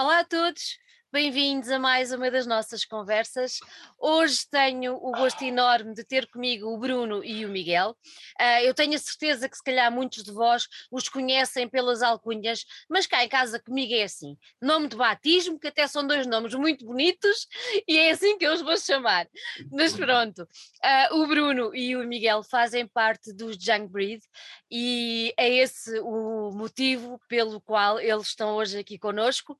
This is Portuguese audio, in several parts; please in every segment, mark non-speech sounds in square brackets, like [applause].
Olá a todos, bem-vindos a mais uma das nossas conversas. Hoje tenho o gosto enorme de ter comigo o Bruno e o Miguel. Uh, eu tenho a certeza que se calhar muitos de vós os conhecem pelas alcunhas, mas cá em casa comigo é assim: nome de batismo, que até são dois nomes muito bonitos, e é assim que eu os vou chamar. Mas pronto, uh, o Bruno e o Miguel fazem parte dos Junk Breed e é esse o motivo pelo qual eles estão hoje aqui conosco.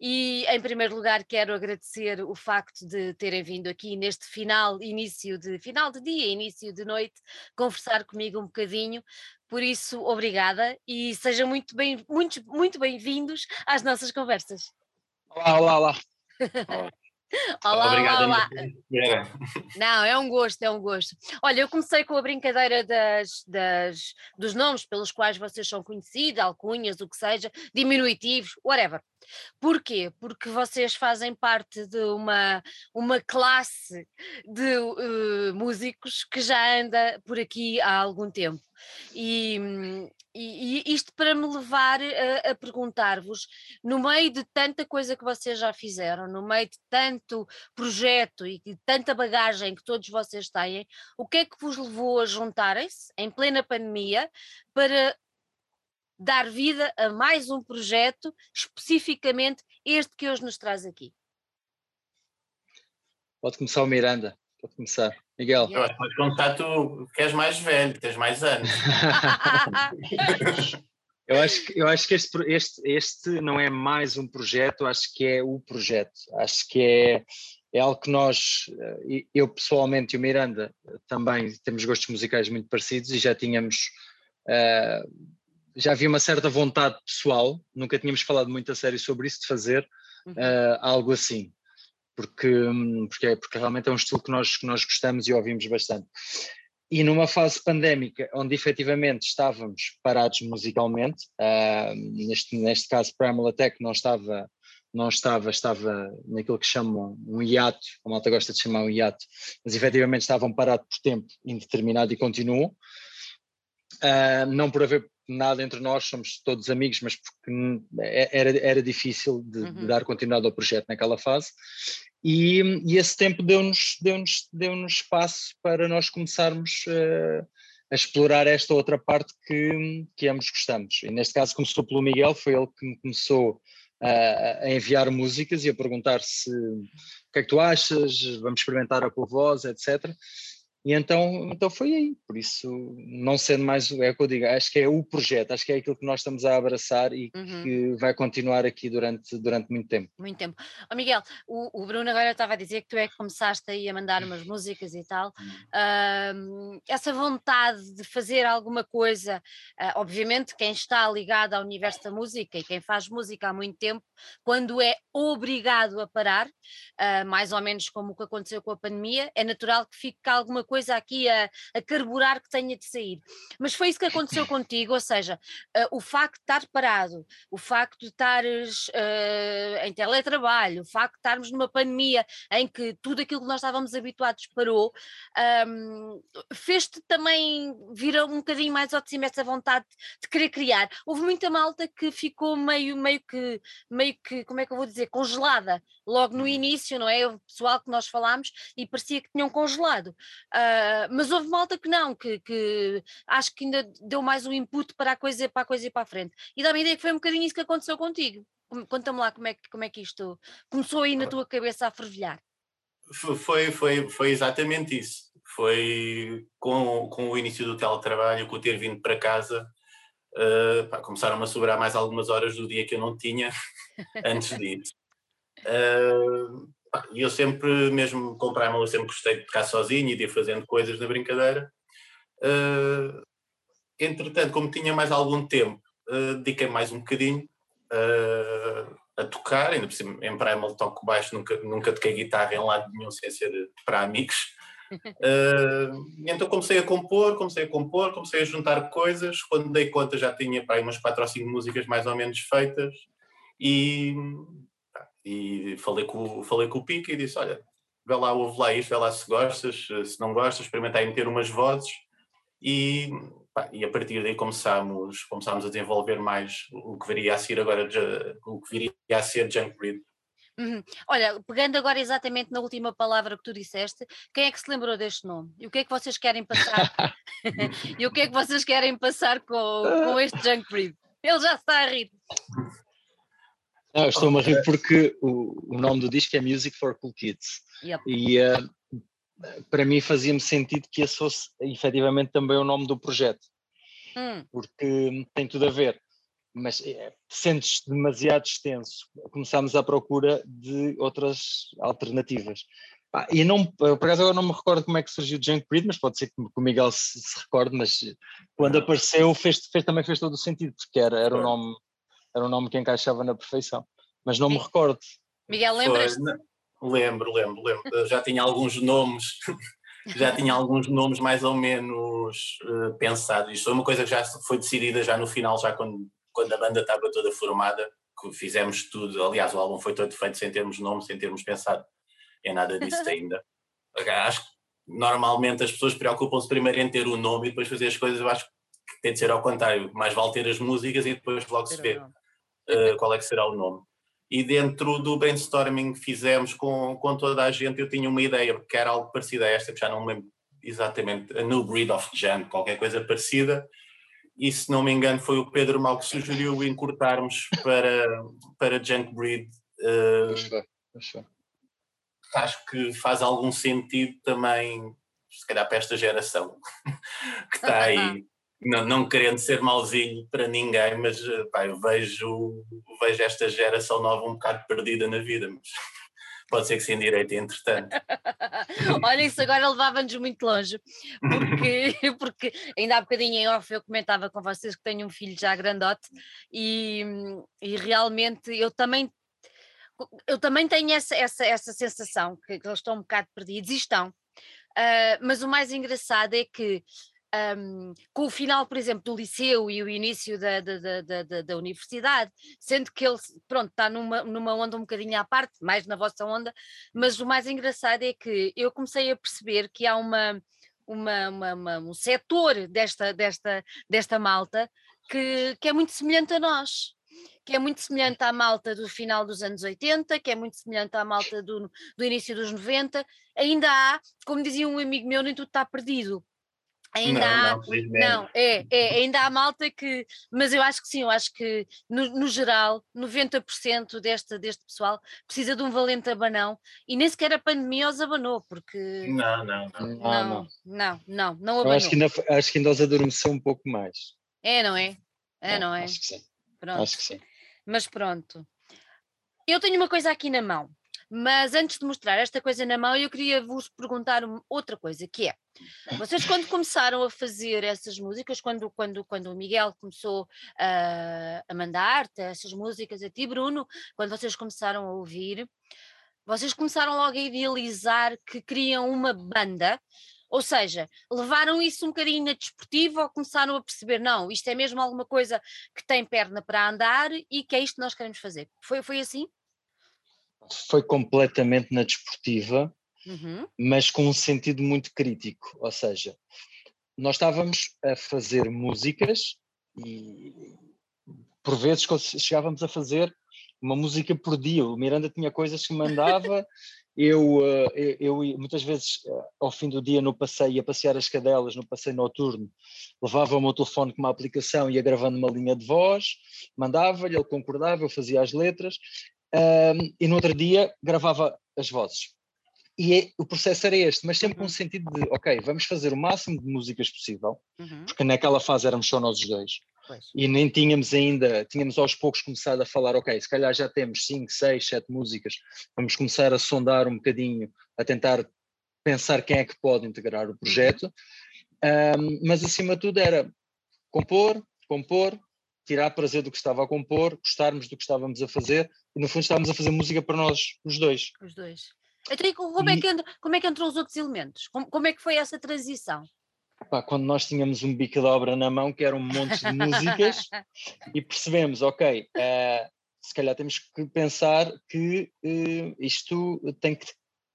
E em primeiro lugar quero agradecer o facto de terem vindo aqui neste final, início de final de dia, início de noite, conversar comigo um bocadinho. Por isso, obrigada e sejam muito bem, muito, muito bem-vindos às nossas conversas. Olá, olá, olá. [laughs] Olá, Obrigado, olá, olá. [laughs] Não, é um gosto, é um gosto. Olha, eu comecei com a brincadeira das, das, dos nomes pelos quais vocês são conhecidos, alcunhas, o que seja, diminutivos, whatever. Porquê? Porque vocês fazem parte de uma, uma classe de uh, músicos que já anda por aqui há algum tempo. E, e, e isto para me levar a, a perguntar-vos, no meio de tanta coisa que vocês já fizeram, no meio de tanto projeto e de tanta bagagem que todos vocês têm, o que é que vos levou a juntarem-se em plena pandemia para dar vida a mais um projeto, especificamente este que hoje nos traz aqui. Pode começar o Miranda, pode começar. Miguel. Eu acho que pode começar tu, que és mais velho, tens mais anos. [laughs] eu acho que, eu acho que este, este, este não é mais um projeto, acho que é o projeto. Acho que é, é algo que nós, eh, eu pessoalmente e o Miranda também temos gostos musicais muito parecidos e já tínhamos uh, já havia uma certa vontade pessoal, nunca tínhamos falado muito a sério sobre isso, de fazer uhum. uh, algo assim, porque, porque, é, porque realmente é um estilo que nós, que nós gostamos e ouvimos bastante. E numa fase pandémica, onde efetivamente estávamos parados musicalmente, uh, neste, neste caso Primal Attack não estava, não estava, estava naquilo que chamam um hiato, a malta gosta de chamar um hiato, mas efetivamente estavam parados por tempo indeterminado e continuam. Uh, não por haver nada entre nós, somos todos amigos, mas porque é, era, era difícil de, uhum. de dar continuidade ao projeto naquela fase. E, e esse tempo deu-nos deu -nos, deu -nos espaço para nós começarmos uh, a explorar esta outra parte que, que ambos gostamos. E neste caso começou pelo Miguel, foi ele que me começou a, a enviar músicas e a perguntar se o que é que tu achas, vamos experimentar a tua voz, etc. E então, então foi aí, por isso, não sendo mais, é o que eu digo, acho que é o projeto, acho que é aquilo que nós estamos a abraçar e uhum. que vai continuar aqui durante, durante muito tempo. Muito tempo. Oh, Miguel, o, o Bruno agora estava a dizer que tu é que começaste aí a mandar umas músicas e tal. Uh, essa vontade de fazer alguma coisa, uh, obviamente quem está ligado ao universo da música e quem faz música há muito tempo, quando é obrigado a parar, uh, mais ou menos como o que aconteceu com a pandemia, é natural que fique alguma coisa aqui a, a carburar que tenha de sair. Mas foi isso que aconteceu [laughs] contigo, ou seja, uh, o facto de estar parado, o facto de estares uh, em teletrabalho, o facto de estarmos numa pandemia em que tudo aquilo que nós estávamos habituados parou, um, fez-te também vir um bocadinho mais ao de cima essa vontade de querer criar. Houve muita malta que ficou meio, meio que, meio que, como é que eu vou dizer, congelada logo no uhum. início, não é? O pessoal que nós falámos e parecia que tinham congelado. Uh, mas houve malta que não, que, que, acho que ainda deu mais um input para a coisa, para a coisa ir para a frente. E dá-me a ideia que foi um bocadinho isso que aconteceu contigo. Conta-me lá como é, que, como é que isto começou aí na tua cabeça a fervilhar. Foi, foi, foi exatamente isso. Foi com, com o início do teletrabalho, com o ter vindo para casa, uh, pá, começaram a sobrar mais algumas horas do dia que eu não tinha [laughs] antes disso. Uh, e eu sempre, mesmo com Primal, eu sempre gostei de tocar sozinho e de ir fazendo coisas na brincadeira. Uh, entretanto, como tinha mais algum tempo, uh, dediquei mais um bocadinho uh, a tocar, ainda por cima, em Primal toco baixo, nunca, nunca toquei guitarra em lado nenhum sem ser para amigos. [laughs] Então comecei a compor, comecei a compor, comecei a juntar coisas. Quando dei conta já tinha para aí umas quatro ou cinco músicas mais ou menos feitas e e falei com, falei com o Pica e disse: Olha, vê lá, ouve lá isto, vê lá se gostas, se não gostas, experimenta aí meter umas vozes. E e a partir daí começámos, começámos a desenvolver mais o que viria a ser agora, o que viria a ser Junk Breed. Uhum. Olha, pegando agora exatamente na última palavra que tu disseste, quem é que se lembrou deste nome? E o que é que vocês querem passar? [laughs] [laughs] e o que é que vocês querem passar com, com este Junk Breed? Ele já está a rir. Não, estou-me a rir porque o, o nome do disco é Music for Cool Kids. Yep. E uh, para mim fazia-me sentido que esse fosse efetivamente também o nome do projeto. Hum. Porque tem tudo a ver mas é, sentes demasiado extenso. Começámos à procura de outras alternativas. Ah, e não, por acaso agora não me recordo como é que surgiu o Junk Breed, mas pode ser que o Miguel se, se recorde, mas quando apareceu fez, fez, também fez todo o sentido, porque era, era, um nome, era um nome que encaixava na perfeição. Mas não me recordo. Miguel, lembras? Lembro, lembro, lembro. já tinha alguns nomes, [laughs] já tinha alguns nomes mais ou menos uh, pensados. Isto foi uma coisa que já foi decidida já no final, já quando quando a banda estava toda formada, que fizemos tudo, aliás, o álbum foi todo feito sem termos nome, sem termos pensado em nada disso [laughs] ainda. Acho que normalmente as pessoas preocupam-se primeiro em ter o nome e depois fazer as coisas, eu acho que tem de ser ao contrário, mais vale ter as músicas e depois logo se vê uh, qual é que será o nome. E dentro do brainstorming que fizemos com, com toda a gente, eu tinha uma ideia, porque era algo parecido a esta, que já não me lembro exatamente, a New Breed of Jam, qualquer coisa parecida, e se não me engano foi o Pedro Mal que sugeriu encurtarmos para, para Junk Breed. Uh, acho que faz algum sentido também, se calhar para esta geração [laughs] que está aí, não, não querendo ser mauzinho para ninguém, mas pá, eu vejo, vejo esta geração nova um bocado perdida na vida. Mas [laughs] pode ser que se endireite entretanto. [laughs] Olha, isso agora levava-nos muito longe, porque, [laughs] porque ainda há bocadinho em off eu comentava com vocês que tenho um filho já grandote e, e realmente eu também eu também tenho essa, essa, essa sensação que, que eles estão um bocado perdidos e estão. Uh, mas o mais engraçado é que um, com o final, por exemplo, do liceu e o início da, da, da, da, da universidade, sendo que ele, pronto, está numa, numa onda um bocadinho à parte, mais na vossa onda, mas o mais engraçado é que eu comecei a perceber que há uma, uma, uma, uma um setor desta, desta, desta malta que, que é muito semelhante a nós que é muito semelhante à malta do final dos anos 80, que é muito semelhante à malta do, do início dos 90, ainda há, como dizia um amigo meu, nem tudo está perdido. Ainda não, há, não, não, é, é, ainda há malta que, mas eu acho que sim, eu acho que no, no geral 90% deste, deste pessoal precisa de um valente abanão e nem sequer a pandemia os abanou, porque não, não, não, não, ah, não, não, não, não abanou. acho que, ainda, acho que ainda os adormeceu um pouco mais. É, não é? É, é não é? Acho que sim. Pronto. Acho que sim. Mas pronto. Eu tenho uma coisa aqui na mão. Mas antes de mostrar esta coisa na mão, eu queria vos perguntar outra coisa, que é, vocês quando começaram a fazer essas músicas, quando, quando, quando o Miguel começou uh, a mandar-te essas músicas a ti, Bruno, quando vocês começaram a ouvir, vocês começaram logo a idealizar que queriam uma banda, ou seja, levaram isso um bocadinho na desportiva ou começaram a perceber, não, isto é mesmo alguma coisa que tem perna para andar e que é isto que nós queremos fazer. Foi, foi assim? Foi completamente na desportiva, uhum. mas com um sentido muito crítico. Ou seja, nós estávamos a fazer músicas e por vezes chegávamos a fazer uma música por dia. O Miranda tinha coisas que mandava, [laughs] eu, eh, eu, eu, muitas vezes eh, ao fim do dia no passeio, ia passear as cadelas, no passeio noturno, levava o meu telefone com uma aplicação, ia gravando uma linha de voz, mandava-lhe, ele concordava, eu fazia as letras, um, e no outro dia gravava as vozes. E é, o processo era este, mas sempre uhum. com o sentido de, ok, vamos fazer o máximo de músicas possível, uhum. porque naquela fase éramos só nós os dois. Pois. E nem tínhamos ainda, tínhamos aos poucos começado a falar, ok, se calhar já temos 5, 6, 7 músicas, vamos começar a sondar um bocadinho, a tentar pensar quem é que pode integrar o uhum. projeto. Um, mas acima de tudo era compor, compor, tirar prazer do que estava a compor, gostarmos do que estávamos a fazer e no fundo estávamos a fazer música para nós, os dois. Os dois. Então, como, é que entra, como é que entram os outros elementos? Como, como é que foi essa transição? Pá, quando nós tínhamos um bico de obra na mão, que era um monte de músicas, [laughs] e percebemos, ok, uh, se calhar temos que pensar que uh, isto tem que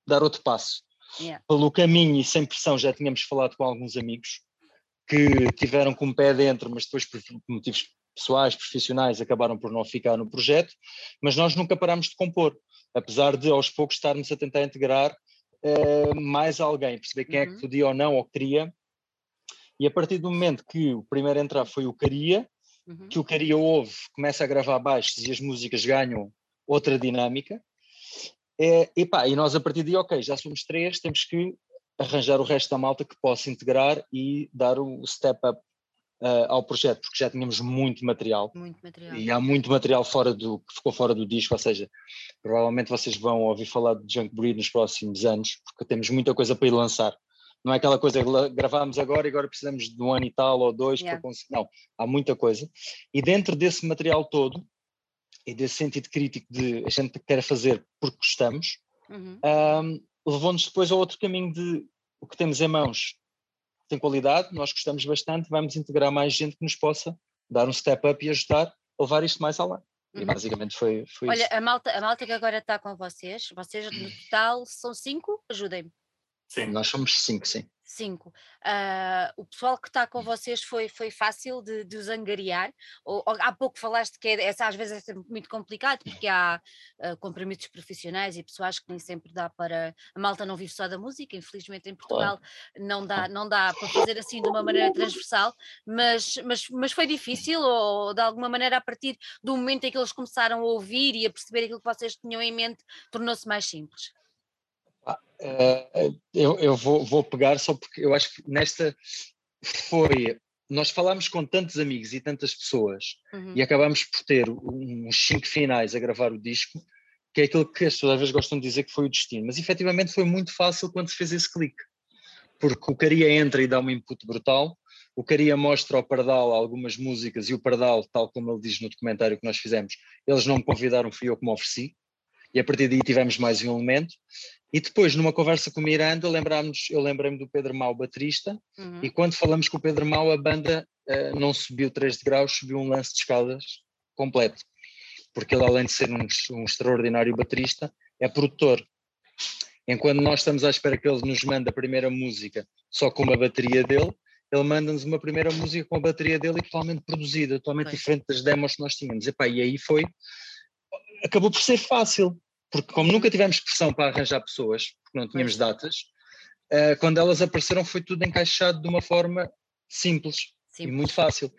dar outro passo. Yeah. Pelo caminho e sem pressão já tínhamos falado com alguns amigos que tiveram com o pé dentro, mas depois por motivos pessoais, profissionais, acabaram por não ficar no projeto, mas nós nunca parámos de compor, apesar de aos poucos estarmos a tentar integrar uh, mais alguém, perceber quem uhum. é que uhum. podia ou não, ou queria. E a partir do momento que o primeiro a entrar foi o Caria, uhum. que o Caria ouve, começa a gravar baixos e as músicas ganham outra dinâmica, é, e, pá, e nós a partir de, ok, já somos três, temos que arranjar o resto da malta que possa integrar e dar o step up uh, ao projeto, porque já tínhamos muito material. Muito material. E há muito material fora do, que ficou fora do disco, ou seja, provavelmente vocês vão ouvir falar de Junk Breed nos próximos anos, porque temos muita coisa para ir lançar. Não é aquela coisa que gravámos agora e agora precisamos de um ano e tal ou dois yeah. para conseguir. Não, há muita coisa. E dentro desse material todo, e desse sentido crítico de a gente quer fazer porque gostamos, uhum. um, levou-nos depois ao outro caminho de o que temos em mãos tem qualidade, nós gostamos bastante, vamos integrar mais gente que nos possa dar um step up e ajudar a levar isto mais além. Uhum. E basicamente foi, foi Olha, isso. a malta, a malta que agora está com vocês, vocês no total são cinco, ajudem-me. Sim. Nós somos cinco, sim. Cinco. Uh, o pessoal que está com vocês foi, foi fácil de, de os angariar? Ou, ou, há pouco falaste que é, essa às vezes é muito complicado, porque há uh, compromissos profissionais e pessoais que nem sempre dá para. A malta não vive só da música, infelizmente em Portugal claro. não, dá, não dá para fazer assim de uma maneira transversal, mas, mas, mas foi difícil, ou de alguma maneira, a partir do momento em que eles começaram a ouvir e a perceber aquilo que vocês tinham em mente, tornou-se mais simples? Uh, eu, eu vou, vou, pegar só porque eu acho que nesta foi. Nós falámos com tantos amigos e tantas pessoas uhum. e acabámos por ter uns cinco finais a gravar o disco, que é aquilo que as pessoas às vezes gostam de dizer que foi o destino. Mas efetivamente foi muito fácil quando se fez esse clique, porque o Caria entra e dá um input brutal, o Caria mostra ao Pardal algumas músicas e o Pardal, tal como ele diz no documentário que nós fizemos, eles não me convidaram, fui eu que me ofereci e a partir daí tivemos mais um elemento. E depois, numa conversa com o Miranda, lembrámos, eu lembrei-me do Pedro Mau, baterista, uhum. e quando falamos com o Pedro Mau, a banda uh, não subiu 3 de graus, subiu um lance de escadas completo. Porque ele, além de ser um, um extraordinário baterista, é produtor. Enquanto nós estamos à espera que ele nos mande a primeira música só com uma bateria dele, ele manda-nos uma primeira música com a bateria dele e totalmente produzida, totalmente diferente das demos que nós tínhamos. Epá, e aí foi acabou por ser fácil, porque como nunca tivemos pressão para arranjar pessoas, porque não tínhamos datas, uh, quando elas apareceram foi tudo encaixado de uma forma simples, simples. e muito fácil.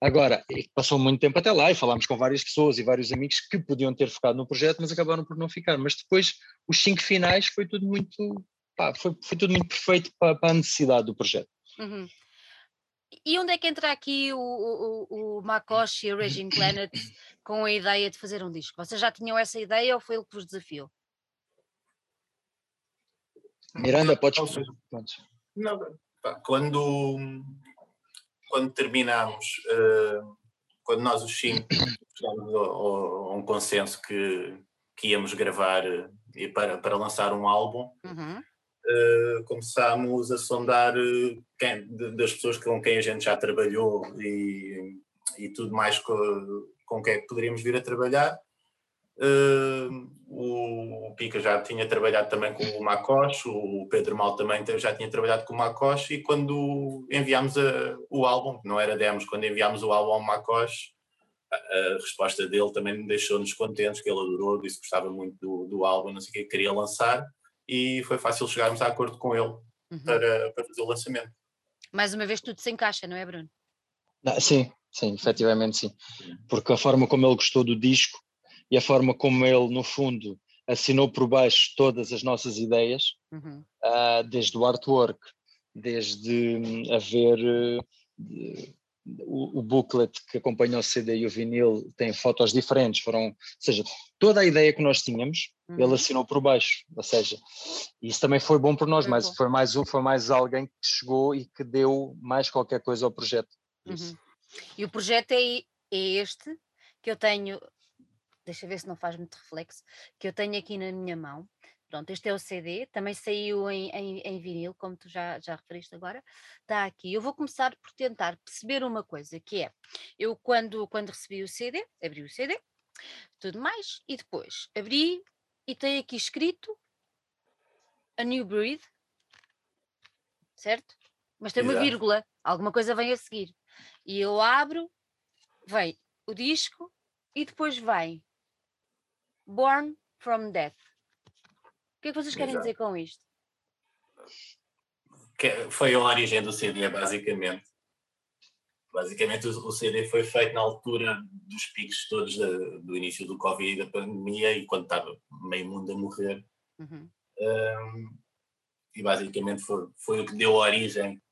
Agora, passou muito tempo até lá e falámos com várias pessoas e vários amigos que podiam ter focado no projeto, mas acabaram por não ficar. Mas depois, os cinco finais, foi tudo muito, pá, foi, foi tudo muito perfeito para, para a necessidade do projeto. Uhum. E onde é que entra aqui o, o, o Makoshi e o Raging Planet com a ideia de fazer um disco? Vocês já tinham essa ideia ou foi ele que vos desafiou? Miranda, podes. Não, quando, quando terminámos, uh, quando nós os cinco chegámos a, um consenso que, que íamos gravar uh, para, para lançar um álbum, uhum uh, começámos a sondar uh, quem, das pessoas com quem a gente já trabalhou e, e tudo mais com, com quem é que poderíamos vir a trabalhar. Uh, o Pica já tinha trabalhado também com o Macoche, o Pedro Mal também já tinha trabalhado com o Macoche e quando enviámos a, o álbum, não era demos, quando enviámos o álbum ao Macoche, a, a resposta dele também deixou-nos contentes, que ele adorou, disse que gostava muito do, do álbum, não sei o que, queria lançar e foi fácil chegarmos a acordo com ele uhum. para, para fazer o lançamento. Mais uma vez tudo se encaixa, não é Bruno? Ah, sim, sim, efetivamente sim. Porque a forma como ele gostou do disco e a forma como ele, no fundo, assinou por baixo todas as nossas ideias, uhum. uh, desde o artwork, desde hum, haver uh, o, o, booklet que acompanha o CD e o vinil tem fotos diferentes, foram, ou seja, toda a ideia que nós tínhamos, uhum. ele assinou por baixo, ou seja, isso também foi bom para nós, foi mas bom. foi mais um, foi mais alguém que chegou e que deu mais qualquer coisa ao projeto. Uhum. E o projeto é, é este que eu tenho, deixa ver se não faz muito reflexo, que eu tenho aqui na minha mão, Pronto, este é o CD, também saiu em, em, em vinil, como tu já, já referiste agora, está aqui. Eu vou começar por tentar perceber uma coisa, que é, eu quando, quando recebi o CD, abri o CD, tudo mais, e depois abri e tem aqui escrito A New Breed, certo? mas tem Exato. uma vírgula, alguma coisa vem a seguir. E eu abro, vem o disco e depois vem Born from Death. O que é que vocês querem Exato. dizer com isto? Que foi a origem do CD, basicamente. Basicamente, o CD foi feito na altura dos picos todos do início do Covid e da pandemia, e quando estava meio mundo a morrer. Uhum. Um, e basicamente foi, foi o que deu origem,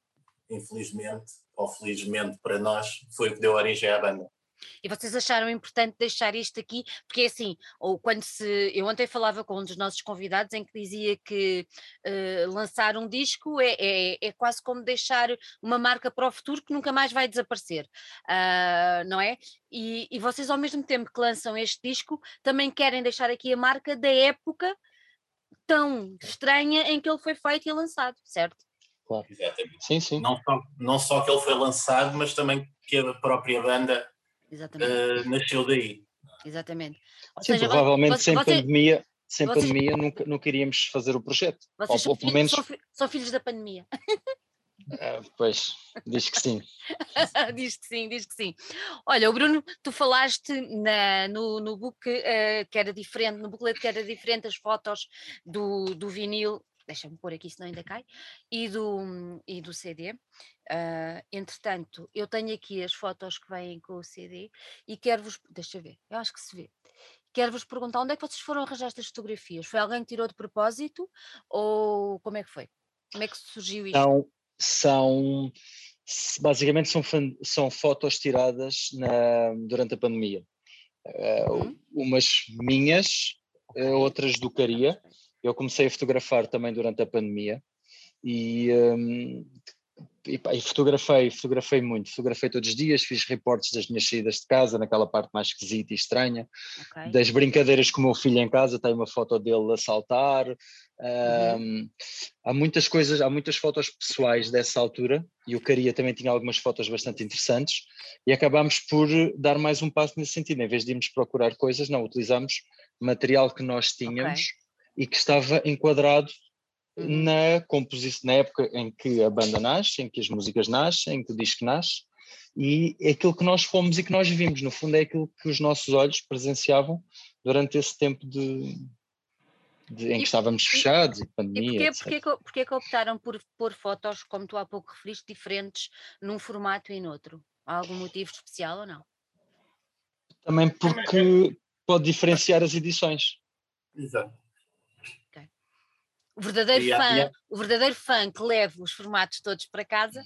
infelizmente, ou felizmente para nós, foi o que deu origem à banda. E vocês acharam importante deixar isto aqui, porque é assim, ou quando se. Eu ontem falava com um dos nossos convidados em que dizia que uh, lançar um disco é, é, é, quase como deixar uma marca para o futuro que nunca mais vai desaparecer, uh, não é? E, e vocês, ao mesmo tempo que lançam este disco, também querem deixar aqui a marca da época tão estranha em que ele foi feito e lançado, certo? Claro. Exatamente. Sim, sim. Não só, não só que ele foi lançado, mas também que a própria banda uh, nasceu daí. Exatamente. Ou Sim, seja, provavelmente você, sem você, pandemia, sem você, pandemia nunca, nunca iríamos fazer o projeto. Vocês ou, ou pelo menos... são, são filhos da pandemia. Ah, pois, diz que sim. [laughs] diz que sim, diz que sim. Olha, o Bruno, tu falaste na, no, no book uh, que era diferente, no booklet que era diferente as fotos do, do vinil deixa-me pôr aqui, senão ainda cai, e do, e do CD. Uh, ah, entretanto, eu tenho aqui as fotos que vêm com o CD e quero-vos, deixa ver, eu acho que se vê. Quero-vos perguntar onde é que vocês foram arranjar estas fotografias? Foi alguém que tirou de propósito ou como é que foi? Como é que surgiu isto? São, são basicamente são, são fotos tiradas na, durante a pandemia. Uh, hum? Umas minhas, outras do Caria, eu comecei a fotografar também durante a pandemia e, um, e, e, fotografei, fotografei muito, fotografei todos os dias, fiz reportes das minhas saídas de casa, naquela parte mais esquisita e estranha, okay. das brincadeiras com o meu filho em casa, tem uma foto dele a saltar, uhum. um, há muitas coisas, há muitas fotos pessoais dessa altura, e o Caria também tinha algumas fotos bastante interessantes, e acabámos por dar mais um passo nesse sentido, em vez de irmos procurar coisas, não, utilizamos material que nós tínhamos, okay e que estava enquadrado uhum. na composição, na época em que a banda nasce, em que as músicas nascem, em que o disco nasce, e é aquilo que nós fomos e que nós vimos, no fundo é aquilo que os nossos olhos presenciavam durante esse tempo de, de, em que estávamos fechados e, pandemia. E porquê, porquê, porquê que optaram por pôr fotos, como tu há pouco referiste, diferentes num formato e noutro? Há algum motivo especial ou não? Também porque pode diferenciar as edições. Exato. O verdadeiro, yeah, fã, yeah. o verdadeiro fã que leva os formatos todos para casa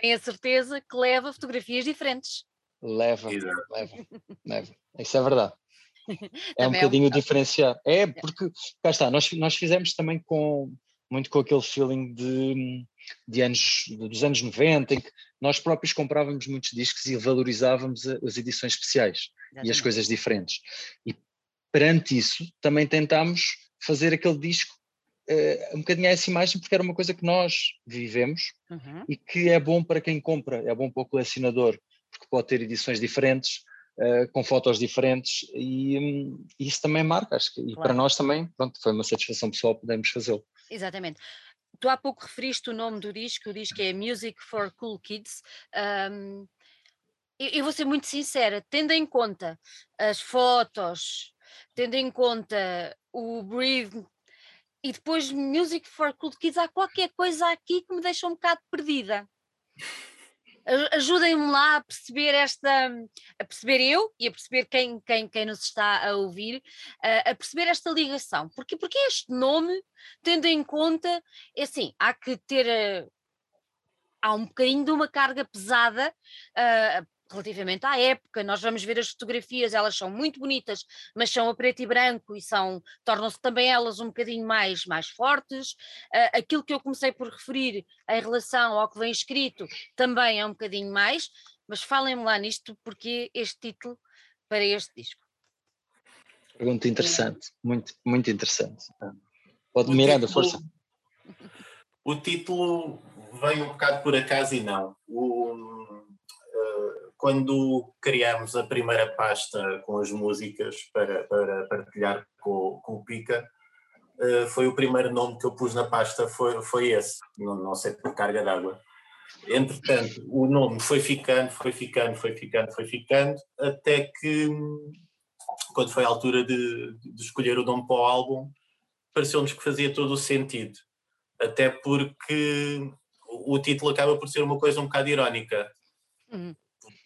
tem a certeza que leva fotografias diferentes. Leva, leva, leva. Isso é verdade. [laughs] É um bocadinho é um... diferenciar. É, porque, cá está, nós, nós fizemos também com muito com aquele feeling de, de anos, dos anos 90, em que nós próprios comprávamos muitos discos e valorizávamos as edições especiais Exatamente. e as coisas diferentes. E perante isso, também tentámos fazer aquele disco uh, um bocadinho a essa imagem porque era uma coisa que nós vivemos uhum. e que é bom para quem compra, é bom para o colecionador, porque pode ter edições diferentes, uh, com fotos diferentes e um, isso também marca, acho que, e claro. para nós também, pronto, foi uma satisfação pessoal podermos fazê-lo. Exatamente. Tu há pouco referiste o nome do disco, o disco é Music for Cool Kids. Um, eu vou ser muito sincera, tendo em conta as fotos, tendo em conta o Breathe e depois Music for Cool Kids, há qualquer coisa aqui que me deixa um bocado perdida. Ajudem-me lá a perceber esta, a perceber eu e a perceber quem, quem, quem nos está a ouvir, a, perceber esta ligação. Porque, porque este nome, tendo em conta, é assim, há que ter eh, há um bocadinho de uma carga pesada uh, relativamente à época, nós vamos ver as fotografias, elas são muito bonitas, mas são a preto e branco e são, tornam-se também elas um bocadinho mais, mais fortes. Uh, aquilo que eu comecei por referir em relação ao que vem escrito também é um bocadinho mais, mas falem-me lá nisto, porque este título para este disco. Pergunta interessante, muito, muito interessante. Pode, o Miranda, título, força. [laughs] O título veio um bocado por acaso e não. O, quando criámos a primeira pasta com as músicas para, para partilhar com, com o Pica, uh, foi o primeiro nome que eu pus na pasta, foi, foi esse, não, não sei por carga d'água. Entretanto, o nome foi ficando, foi ficando, foi ficando, foi ficando, até que, quando foi a altura de, de escolher o nome para o álbum, pareceu-nos que fazia todo o sentido. Até porque o título acaba por ser uma coisa um bocado irónica. Uhum.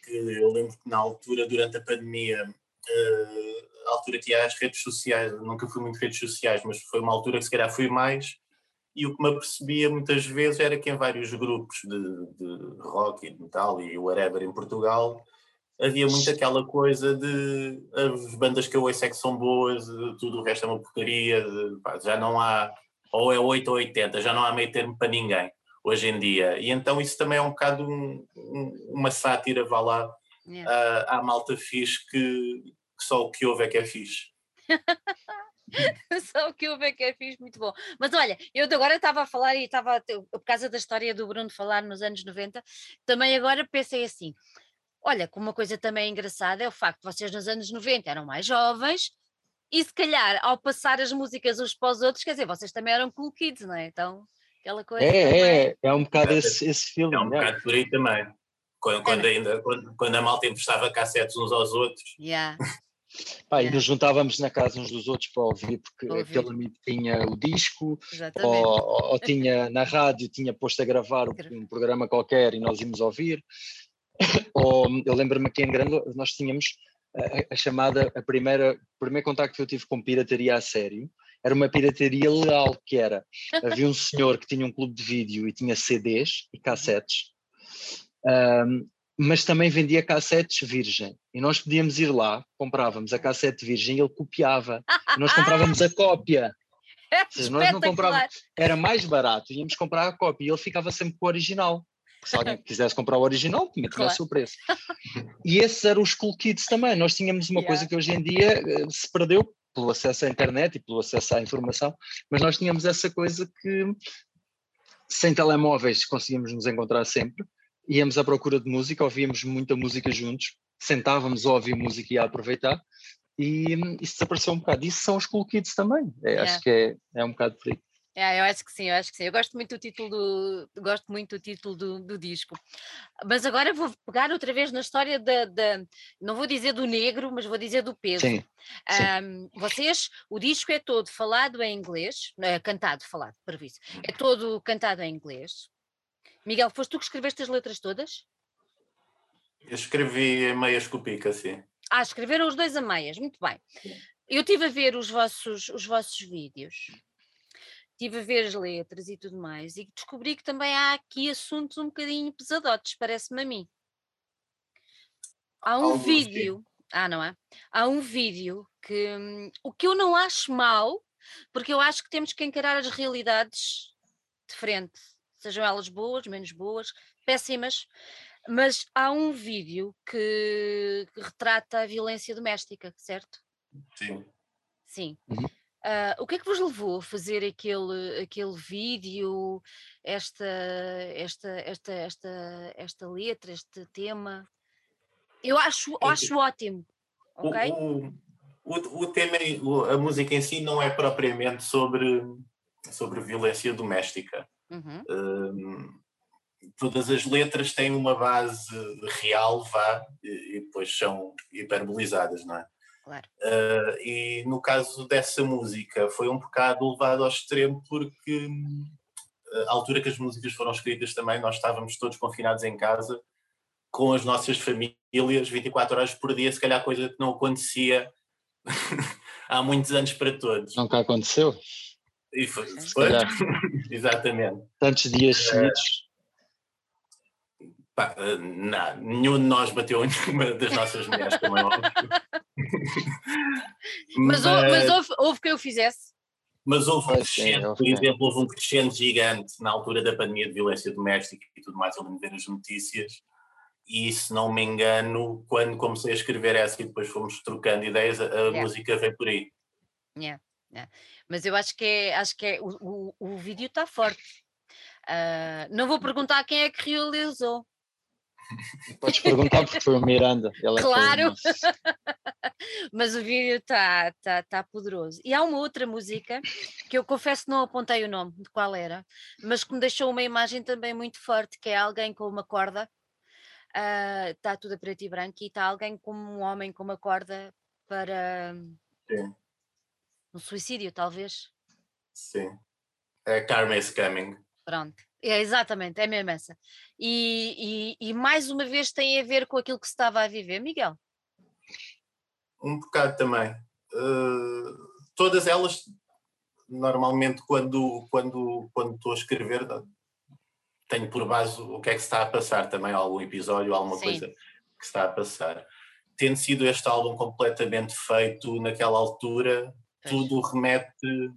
Porque eu lembro que na altura, durante a pandemia, uh, a altura tinha as redes sociais, nunca fui muito redes sociais, mas foi uma altura que se calhar fui mais, e o que me apercebia muitas vezes era que em vários grupos de, de rock e de metal e whatever em Portugal havia muito aquela coisa de as bandas que eu ouço é que são boas, tudo o resto é uma porcaria, de, pá, já não há, ou é 8 ou 80, já não há meio termo para ninguém hoje em dia. E então isso também é um bocado um, um, uma sátira, vá lá, yeah. à, à malta fixe que, que só o que houve é que é fixe. [laughs] Só o que eu vejo que é fixe, muito bom. Mas olha, eu agora estava a falar e estava, por causa da história do Bruno falar nos anos 90, também agora pensei assim: olha, como uma coisa também engraçada é o facto de vocês nos anos 90 eram mais jovens e se calhar ao passar as músicas uns para os outros, quer dizer, vocês também eram cool kids, não é? Então, aquela coisa. É, é, é um bocado esse, esse filme. É um bocado por aí também. Quando, quando, é. ainda, quando, quando a malta emprestava cassetes uns aos outros. Yeah. [laughs] Pá, E nos juntávamos na casa uns dos outros para ouvir, porque ouvir. aquele amigo tinha o disco, ou, ou, tinha na rádio, tinha posto a gravar um programa qualquer e nós íamos ouvir. [laughs] ou eu lembro-me aqui em Grande nós tínhamos a, a, chamada, a primeira, o primeiro contacto que eu tive com pirataria a sério, era uma pirataria legal, que era, havia um senhor que tinha um clube de vídeo e tinha CDs e cassetes, um, mas também vendia cassetes virgem. E nós podíamos ir lá, comprávamos a cassete virgem e ele copiava. E nós comprávamos a cópia. É seja, nós não comprávamos, era mais barato, íamos comprar a cópia e ele ficava sempre com o original. Se alguém quisesse comprar o original, tinha que dar o seu preço. E esses eram os cool kids também. Nós tínhamos uma yeah. coisa que hoje em dia eh, se perdeu pelo acesso à internet e pelo acesso à informação, mas nós tínhamos essa coisa que sem telemóveis conseguíamos nos encontrar sempre íamos à procura de música, ouvíamos muita música juntos, sentávamos a ouvir música e a aproveitar, e isso desapareceu um bocado. Isso são os cool kids também, é, acho que é, é um bocado por aí. É, eu acho que sim, eu acho que sim. Eu gosto muito do título do, gosto muito do título do, do disco. Mas agora vou pegar outra vez na história da, da, não vou dizer do negro, mas vou dizer do peso. Sim, sim. Um, vocês, o disco é todo falado em inglês, é, cantado, falado, previsto. É todo cantado em inglês. Miguel, foste tu que escreveste as letras todas? Eu escrevi em meias com pica, sim. Ah, escreveram os dois a meias, muito bem. Eu estive a ver os vossos, os vossos vídeos, estive a ver as letras e tudo mais, e descobri que também há aqui assuntos um bocadinho pesadotes, parece-me a mim. Há um vídeo, sim. ah, não é? Há um vídeo que hum, o que eu não acho mal, porque eu acho que temos que encarar as realidades de frente sejam elas boas, menos boas, péssimas, mas há um vídeo que, que retrata a violência doméstica, certo? Sim. Sim. Uhum. Uh, o que é que vos levou a fazer aquele, aquele vídeo, esta, esta, esta, esta, esta letra, este tema? Eu acho, acho ótimo. Okay? O, o, o, tema, a música em si não é propriamente sobre, sobre violência doméstica. Uhum. Uh, todas as letras têm uma base real, vá, e, e depois são hiperbolizadas, não é? Claro. Uh, e no caso dessa música foi um bocado levado ao extremo porque a altura que as músicas foram escritas também nós estávamos todos confinados em casa com as nossas famílias 24 horas por dia, se calhar coisa que não acontecia [laughs] há muitos anos para todos. Nunca aconteceu? E foi, foi [laughs] exatamente. Tantos dias eh, seguidos. Pá, eh, não, nenhum de nós bateu em nenhuma das nossas mulheres, como é óbvio. Mas, mas, mas houve, houve que eu fizesse. Mas houve um crescente, por exemplo, houve um crescente gigante na altura da pandemia de violência doméstica e tudo mais, eu lembro ver as notícias. E se não me engano, quando comecei a escrever essa e depois fomos trocando ideias, a, a yeah. música veio por aí. Yeah. Yeah. Mas eu acho que é, acho que é, o, o, o vídeo está forte. Uh, não vou perguntar quem é que realizou. Podes perguntar porque foi o Miranda. É claro! [laughs] Mas o vídeo está tá, tá poderoso. E há uma outra música que eu confesso que não apontei o nome de qual era, mas que me deixou uma imagem também muito forte, que é alguém com uma corda, está uh, tudo a preto e branco, e está alguém como um homem com uma corda para Sim. um suicídio, talvez. Sim. É Karma is Coming. Pronto. É, exatamente, é mesmo essa. E, e, e, mais uma vez tem a ver com aquilo que se estava a viver, Miguel? Um bocado também. Uh, todas elas, normalmente, quando, quando, quando estou a escrever, tenho por base o que é que se está a passar também, algum episódio, alguma Sim. coisa que se está a passar. Tendo sido este álbum completamente feito naquela altura, pois. tudo remete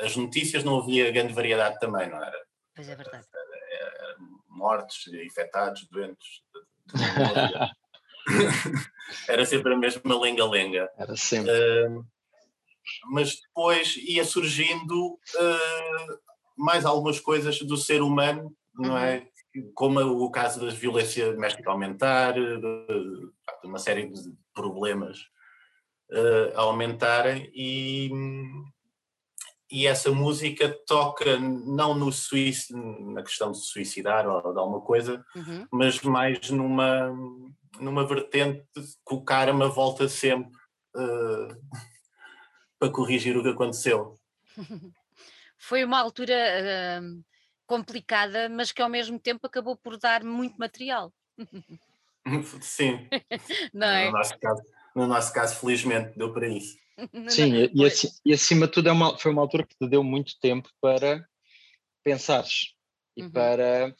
as notícias não havia grande variedade também, não era? Pois é verdade. Era, mortos, infectados, doentes. [laughs] era sempre a mesma lenga-lenga. Era sempre. Uh, mas depois ia surgindo uh, mais algumas coisas do ser humano, não é? Uhum. Como o caso da violência doméstica aumentar, de, de uma série de problemas uh, a aumentarem e, e essa música toca não no suicídio, na questão de se suicidar ou de alguma coisa, uhum. mas mais numa, numa vertente que o karma volta sempre uh, para corrigir o que aconteceu. [laughs] Foi uma altura uh, complicada, mas que ao mesmo tempo acabou por dar muito material. [laughs] Sim. não é? no, nosso caso, no nosso caso, felizmente, deu para isso. [laughs] Sim, e, e, e, acima de tudo é uma, foi uma altura que te deu muito tempo para pensares e uhum. para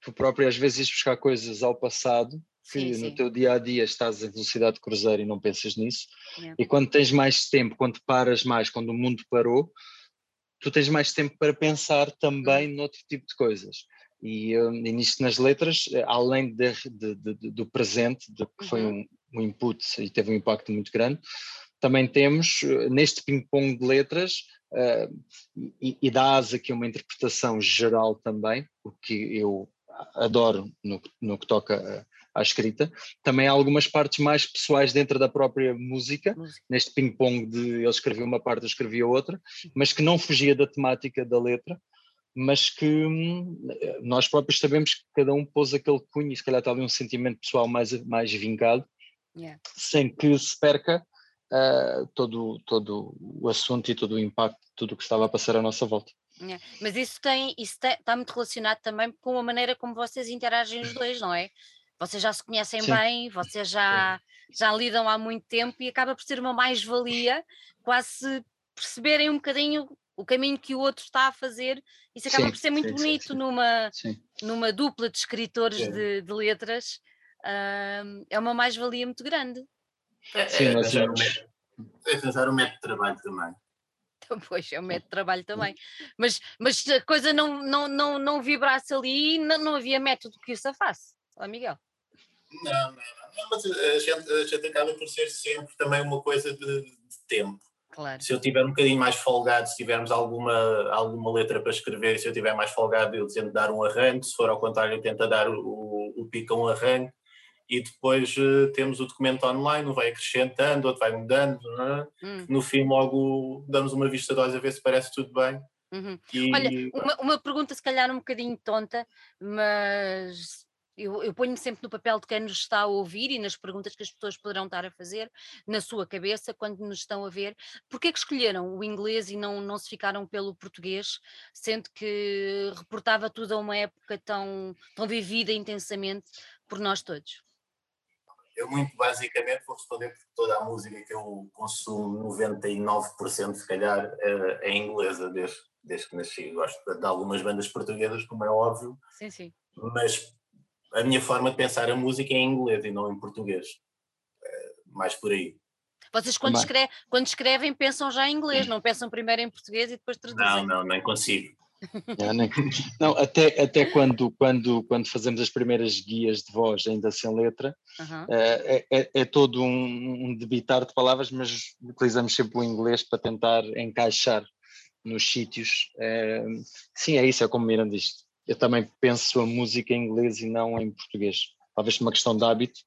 tu próprio às vezes buscar coisas ao passado que sim, no sim. teu dia a dia estás em velocidade de cruzeiro e não pensas nisso. É. E quando tens mais tempo, quando paras mais, quando o mundo parou, tu tens mais tempo para pensar também uhum. noutro tipo de coisas. E, um, e nisto nas letras, eh, além de, de, de, do presente, que uhum. foi um, um input e teve um impacto muito grande, também temos eh, neste ping-pong de letras uh, e, e dá-as aqui uma interpretação geral também, o que eu adoro no, no que toca à escrita. Também há algumas partes mais pessoais dentro da própria música, música. neste ping-pong de ele escrevia uma parte, eu escrevia outra, mas que não fugia da temática da letra, mas que hum, nós próprios sabemos que cada um pôs aquele cunho e se calhar está ali um sentimento pessoal mais, mais vincado, yeah. sem que se perca uh, todo, todo o assunto e todo o impacto de tudo o que estava a passar à nossa volta. É. Mas isso tem, isso tem, está muito relacionado também com a maneira como vocês interagem os dois, não é? Vocês já se conhecem Sim. bem, vocês já, já lidam há muito tempo e acaba por ser uma mais-valia, quase perceberem um bocadinho o caminho que o outro está a fazer. Isso acaba sim, por ser muito sim, bonito sim, numa, numa dupla de escritores de, de, letras. Uh, é uma mais-valia muito grande. É, Sim, é, arranjar, um método, é arranjar um método de trabalho também. Então, pois, é um método de trabalho também. Mas, mas se a coisa não, não, não, não vibrasse ali, não, não havia método que isso a faça. Olá, Miguel. Não, não, não, mas a gente, a gente acaba por ser sempre também uma coisa de, de tempo. Claro. Se eu tiver um bocadinho mais folgado, se tivermos alguma, alguma letra para escrever, se eu tiver mais folgado, eu tento dar um arranque, se for ao contrário, eu tento dar o, o, o pico a um arranque e depois uh, temos o documento online, um vai acrescentando, outro vai mudando, é? hum. no fim logo damos uma vista de olhos a ver se parece tudo bem. Uhum. E... Olha, uma, uma, pergunta se calhar um bocadinho tonta, mas eu, eu ponho-me sempre no papel de quem nos está a ouvir e nas perguntas que as pessoas poderão estar a fazer na sua cabeça quando nos estão a ver. Porquê que escolheram o inglês e não, não se ficaram pelo português, sendo que reportava tudo a uma época tão, tão vivida intensamente por nós todos? Eu, muito basicamente, vou responder porque toda a música que eu consumo, 99% se calhar, é, é inglesa desde, desde que nasci. Gosto de algumas bandas portuguesas, como é óbvio. Sim, sim. Mas a minha forma de pensar a música é em inglês e não em português. É mais por aí. Vocês, quando, escreve, quando escrevem, pensam já em inglês, não pensam primeiro em português e depois traduzem? Não, não, nem consigo. É, nem, não, até, até quando, quando, quando fazemos as primeiras guias de voz, ainda sem letra, uhum. é, é, é, todo um, um debitar de palavras, mas utilizamos sempre o inglês para tentar encaixar nos sítios. É, sim, é isso, é como Miranda diz. eu também penso a música em inglês e não em português. Talvez uma questão de hábito,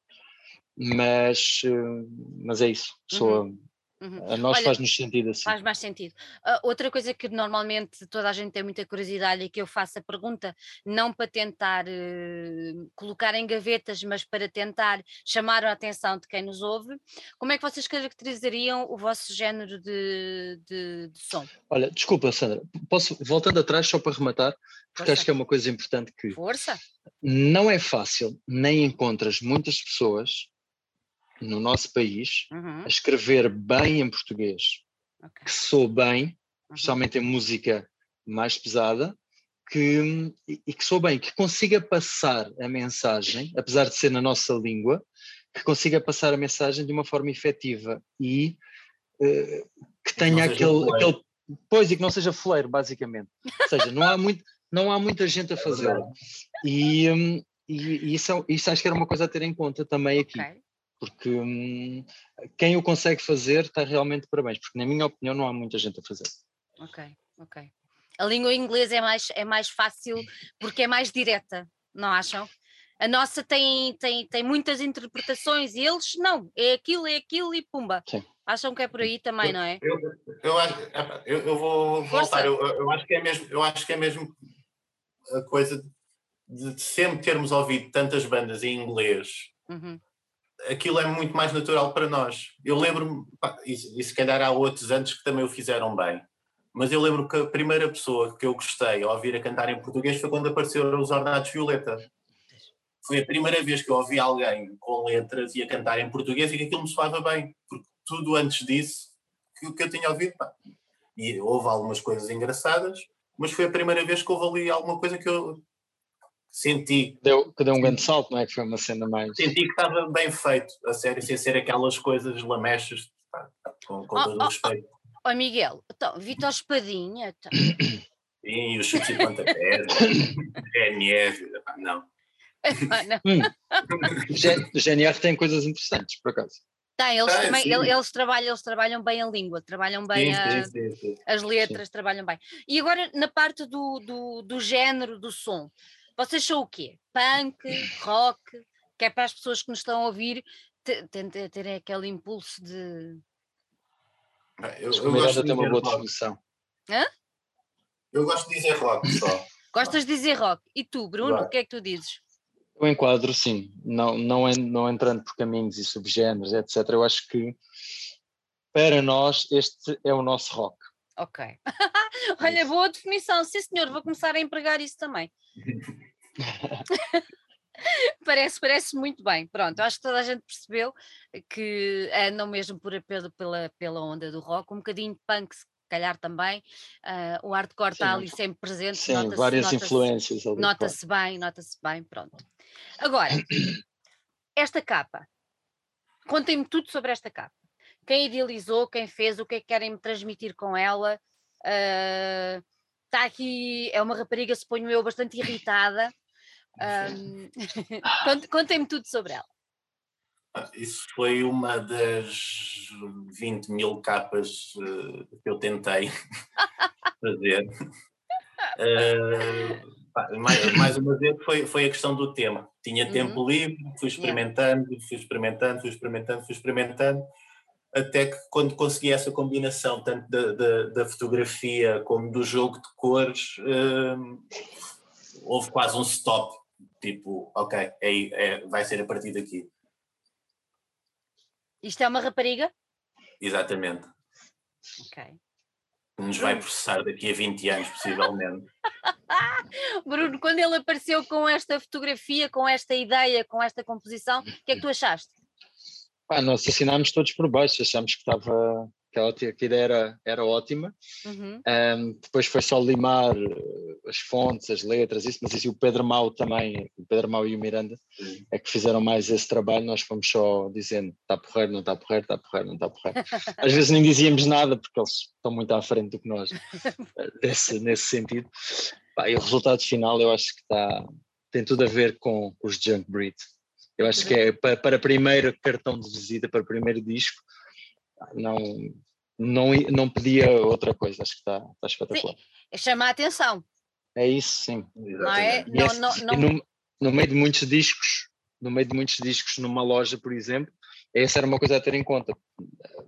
mas, uh, mas é isso. Sou, uhum. Uhum. A nós faz-nos sentido assim. Faz mais sentido. Uh, outra coisa que normalmente toda a gente tem muita curiosidade e que eu faço a pergunta, não para tentar uh, colocar em gavetas, mas para tentar chamar a atenção de quem nos ouve, como é que vocês caracterizariam o vosso género de, de, de som? Olha, desculpa, Sandra, posso, voltando atrás só para rematar, porque Força. acho que é uma coisa importante que. Força! Não é fácil, nem encontras muitas pessoas no nosso país uhum. a escrever bem em português, okay. que sou bem, uhum. especialmente em música mais pesada, que, e que sou bem, que consiga passar a mensagem, apesar de ser na nossa língua, que consiga passar a mensagem de uma forma efetiva e uh, que tenha aquele, aquele. Pois, e que não seja fuleiro, basicamente. Ou seja, não há, muito, não há muita gente a é fazê-lo. E, um, e, e isso, é, isso acho que era uma coisa a ter em conta também aqui. Porque hum, quem o consegue fazer está realmente parabéns, porque na minha opinião não há muita gente a fazer. Ok, ok. A língua inglesa é mais, é mais fácil porque é mais direta, não acham? A nossa tem, tem, tem muitas interpretações e eles não, é aquilo, é aquilo e pumba. Sim. Acham que é por aí também, não é? Eu, eu, eu, eu vou voltar, eu, eu, acho que é mesmo, eu acho que é mesmo a coisa de sempre termos ouvido tantas bandas em inglês uhum aquilo é muito mais natural para nós. Eu lembro-me, e, e se calhar há outros antes que também o fizeram bem, mas eu lembro que a primeira pessoa que eu gostei ao ouvir a cantar em português foi quando apareceram os Ornatos Violeta. Foi a primeira vez que eu ouvi alguém com letras e a cantar em português e que aquilo me soava bem, porque tudo antes disso que, que eu tinha ouvido, pá. E houve algumas coisas engraçadas, mas foi a primeira vez que houve ali alguma coisa que eu, senti. Deu, que deu um grande salto, não é? Que foi uma cena mais. Senti que estava bem feito, a sério, sem ser aquelas coisas lamechas, com, com oh, todo o oh, respeito. Ó oh, Miguel, então, Vitor Espadinha. Então. [coughs] Sim, os chutes e pontapés, [coughs] GNR, não. não. Hum. O GNR tem coisas interessantes, por acaso. Tem, eles, ah, também, eles, trabalham, eles trabalham bem a língua, trabalham bem sim, a, sim, sim, as letras, trabalham bem. E agora, na parte do, do, do género do som, vocês são o quê? Punk, rock? Que é para as pessoas que nos estão a ouvir terem aquele impulso de. Eu, eu gosto de ter uma boa definição. Hã? Eu gosto de dizer rock só. Gostas de dizer rock? E tu, Bruno, o que é que tu dizes? Eu enquadro, sim, não, não, não entrando por caminhos e subgéneros, etc. Eu acho que para nós este é o nosso rock. Ok. [laughs] Olha, boa definição. Sim, senhor, vou começar a empregar isso também. [laughs] [laughs] parece, parece muito bem. Pronto, acho que toda a gente percebeu que andam mesmo por, pela, pela, pela onda do rock, um bocadinho de punk, se calhar também. Uh, o hardcore está ali sempre presente. Sim, várias nota influências. Nota-se bem, nota-se bem, pronto. Agora, esta capa. Contem-me tudo sobre esta capa. Quem idealizou, quem fez, o que é que querem me transmitir com ela? Uh, está aqui, é uma rapariga, suponho eu, bastante irritada. Um, [laughs] Contem-me tudo sobre ela. Ah, isso foi uma das 20 mil capas uh, que eu tentei [laughs] fazer. Uh, mais, mais, uma vez foi, foi a questão do tema. Tinha uhum. tempo livre, fui experimentando, fui experimentando, fui experimentando, fui experimentando até que quando consegui essa combinação tanto da, da, da fotografia como do jogo de cores hum, houve quase um stop tipo ok é, é, vai ser a partir daqui. Isto é uma rapariga? exatamente. Ok. Nos vai processar daqui a 20 anos possivelmente. [laughs] Bruno, quando ele apareceu com esta fotografia, com esta ideia, com esta composição, o que é que tu achaste? Pá, nós assinámos todos por baixo, achámos que estava que a, ideia era, era ótima. Uhum. Um, depois foi só limar eh, as fontes, as letras, isso, mas isso o Pedro Mau também, o Pedro Mau e o Miranda uhum. é que fizeram mais esse trabalho. Nós fomos só dizendo está porreiro, não está porreiro, está porreiro, não está porreiro. [laughs] Às vezes nem dizíamos nada porque eles estão muito à frente do que nós, nesse, nesse sentido. Pá, e o resultado final eu acho que está, tem tudo a ver com os Junk Breed. Eu acho que é para, para primeiro cartão de visita, para primeiro disco, não, não, não pedia outra coisa, acho que está, está espetacular. Sim, chama a atenção. É isso, sim. Não é? E esse- Não, não, e não, no, no meio de muitos discos, no meio de muitos discos numa loja, por exemplo, essa era uma coisa a ter em conta.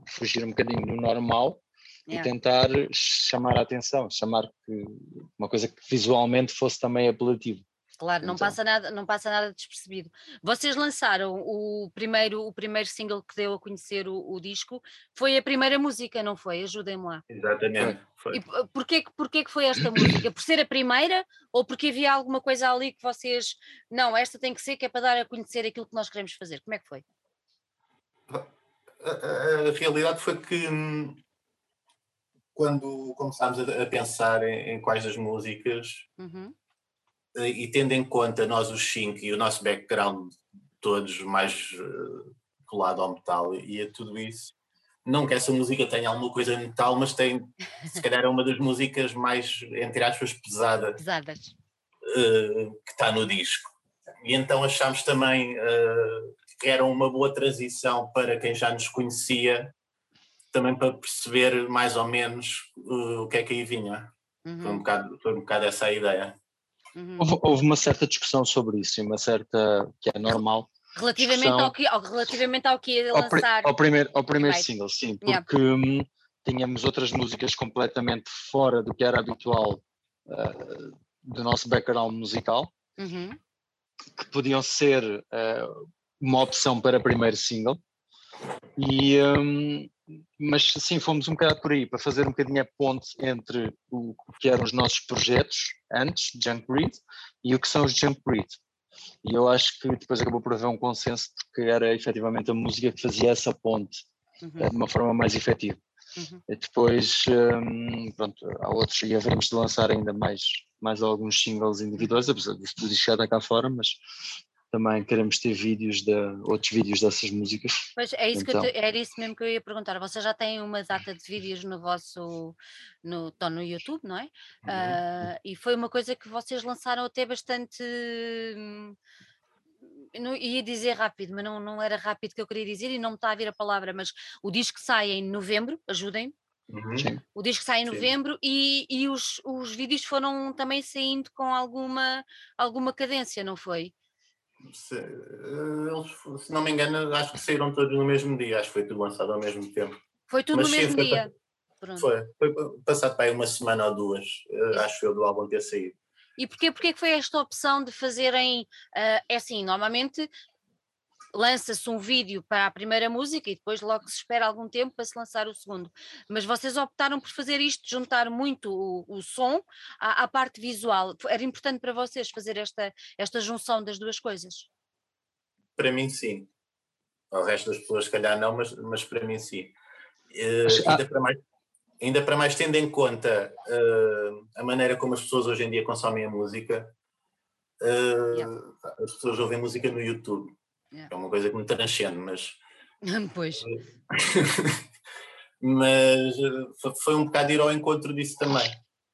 Fugir um bocadinho do normal e Yeah. tentar chamar a atenção, chamar que uma coisa que visualmente fosse também apelativo. Claro, não Então. passa nada, não passa nada despercebido. Vocês lançaram o primeiro, o primeiro single que deu a conhecer o, o disco, foi a primeira música, não foi? Ajudem-me lá. Exatamente. Foi. E porquê, que- porquê que foi esta música? Por ser a primeira ou porque havia alguma coisa ali que vocês, não, esta tem que ser que é para dar a conhecer aquilo que nós queremos fazer? Como é que foi? A, a- a realidade foi que hum, quando começámos a, a pensar em, em quais das músicas Uhum, e tendo em conta nós os cinco e o nosso background todos mais eh, colado ao metal e a tudo isso, não que essa música tenha alguma coisa de metal, mas tem, se calhar é uma das músicas mais, entre aspas, pesada Pesadas. eh, que está no disco. E então achámos também eh, que era uma boa transição para quem já nos conhecia, também para perceber mais ou menos eh, o que é que aí vinha. Foi um Uhum, bocado, foi um bocado essa a ideia. Uhum. Houve, houve uma certa discussão sobre isso, e uma certa que é normal. Relativamente discussão- ao que, ao, relativamente ao que ia Ao, lançar. ao primeiro, ao primeiro single, sim, Yeah. porque hum, tínhamos outras músicas completamente fora do que era habitual ah, do nosso background musical, Uhum, que podiam ser ah, uma opção para primeiro single. E, hum, mas sim, fomos um bocado por aí, para fazer um bocadinho a ponte entre o que eram os nossos projetos antes, Junk Breed, e o que são os Junk Breed. E eu acho que depois acabou por haver um consenso, porque era efetivamente a música que fazia essa ponte uhum, de uma forma mais efetiva. Uhum. E depois, hum, pronto, há outros, e haveremos de lançar ainda mais, mais alguns singles individuais, apesar de tudo está cá fora, mas também queremos ter vídeos, de, outros vídeos dessas músicas. Pois é isso que eu Então. te- era isso mesmo que eu ia perguntar. Vocês já têm uma data de vídeos no vosso no, estão no YouTube, não é? Uhum. Ah, e foi uma coisa que vocês lançaram até bastante. hum, não ia dizer rápido, mas não, não era rápido que eu queria dizer e não me está a vir a palavra, mas o disco sai em novembro, ajudem. Uhum. Sim. O disco sai em Sim. novembro e, e os, os vídeos foram também saindo com alguma, alguma cadência, não foi? Se, eh, eles, se não me engano, acho que saíram todos no mesmo dia, acho que foi tudo lançado ao mesmo tempo. Foi tudo Mas no sim, mesmo foi dia. Pronto. Foi, foi passado para aí uma semana ou duas, eh, acho eu, do álbum ter saído. E porquê, porquê que foi esta opção de fazerem, ah, é assim, normalmente lança-se um vídeo para a primeira música e depois logo se espera algum tempo para se lançar o segundo. Mas vocês optaram por fazer isto, juntar muito o, o som à, à parte visual. Era importante para vocês fazer esta, esta junção das duas coisas? Para mim, sim. Ao resto das pessoas, se calhar, não, mas, mas para mim, sim. Acho- ainda, para mais, ainda para mais tendo em conta eh, a maneira como as pessoas hoje em dia consomem a música, eh, Yeah. as pessoas ouvem música no YouTube. Yeah. É uma coisa que me transcende, mas [laughs] pois. [laughs] mas eh, fo- foi um bocado ir ao encontro disso também.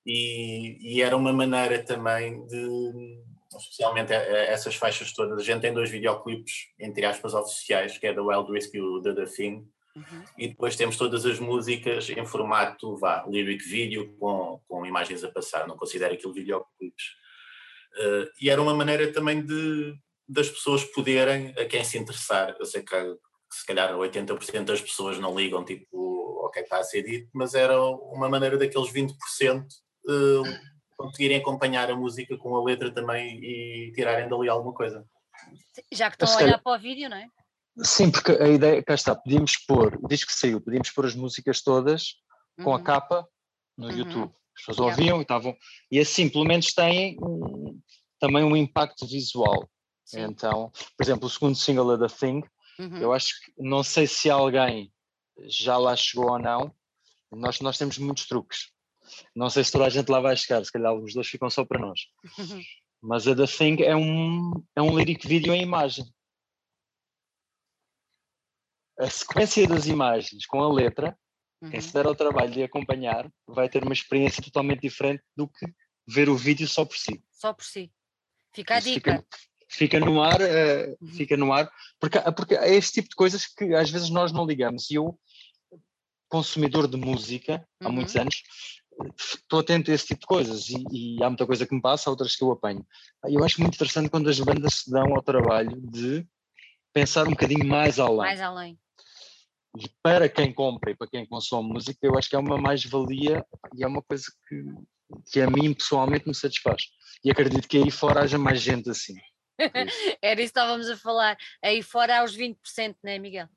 E, e era uma maneira também de, especialmente a essas faixas todas, a gente tem dois videoclipes, entre aspas, oficiais, que é da Wild Risk e o The The Thing, Uhum. e depois temos todas as músicas em formato, vá, lyric video, com, com imagens a passar, não considero aquilo videoclipes. Eh, e era uma maneira também de das pessoas poderem, a quem se interessar, eu sei que se calhar 80% das pessoas não ligam tipo ao que é que está a ser dito, mas era uma maneira daqueles 20% eh, conseguirem acompanhar a música com a letra também e tirarem dali alguma coisa. Já que estão a olhar para o vídeo, não é? Sim, porque a ideia, cá está, podíamos pôr, disco que saiu, podíamos pôr as músicas todas com a Uhum. capa no Uhum. YouTube. As pessoas Yeah. ouviam e estavam. E assim, pelo menos têm um- também um impacto visual. Sim. Então, por exemplo, o segundo single é The Thing, Uhum. eu acho que, não sei se alguém já lá chegou ou não, nós, nós temos muitos truques. Não sei se toda a gente lá vai chegar, se calhar os dois ficam só para nós. Uhum. [laughs] Mas a The Thing é um, é um lyric video em imagem. A sequência das imagens com a letra, quem se Uhum. der ao trabalho de acompanhar, vai ter uma experiência totalmente diferente do que ver o vídeo só por si. Só por si. Fica a Isso dica. Fica, fica no ar, Uhum. fica no ar, porque, porque é este tipo de coisas que às vezes nós não ligamos. E eu, consumidor de música, há Uhum. muitos anos, estou atento a esse tipo de coisas e, e, há muita coisa que me passa, há outras que eu apanho. Eu acho muito interessante quando as bandas se dão ao trabalho de pensar um bocadinho mais além. Mais além. E para quem compra e para quem consome música, eu acho que é uma mais-valia e é uma coisa que, que a mim pessoalmente me satisfaz. E acredito que aí fora haja mais gente assim. [laughs] Era isso que estávamos a falar. Aí fora há os 20%, não é, Miguel?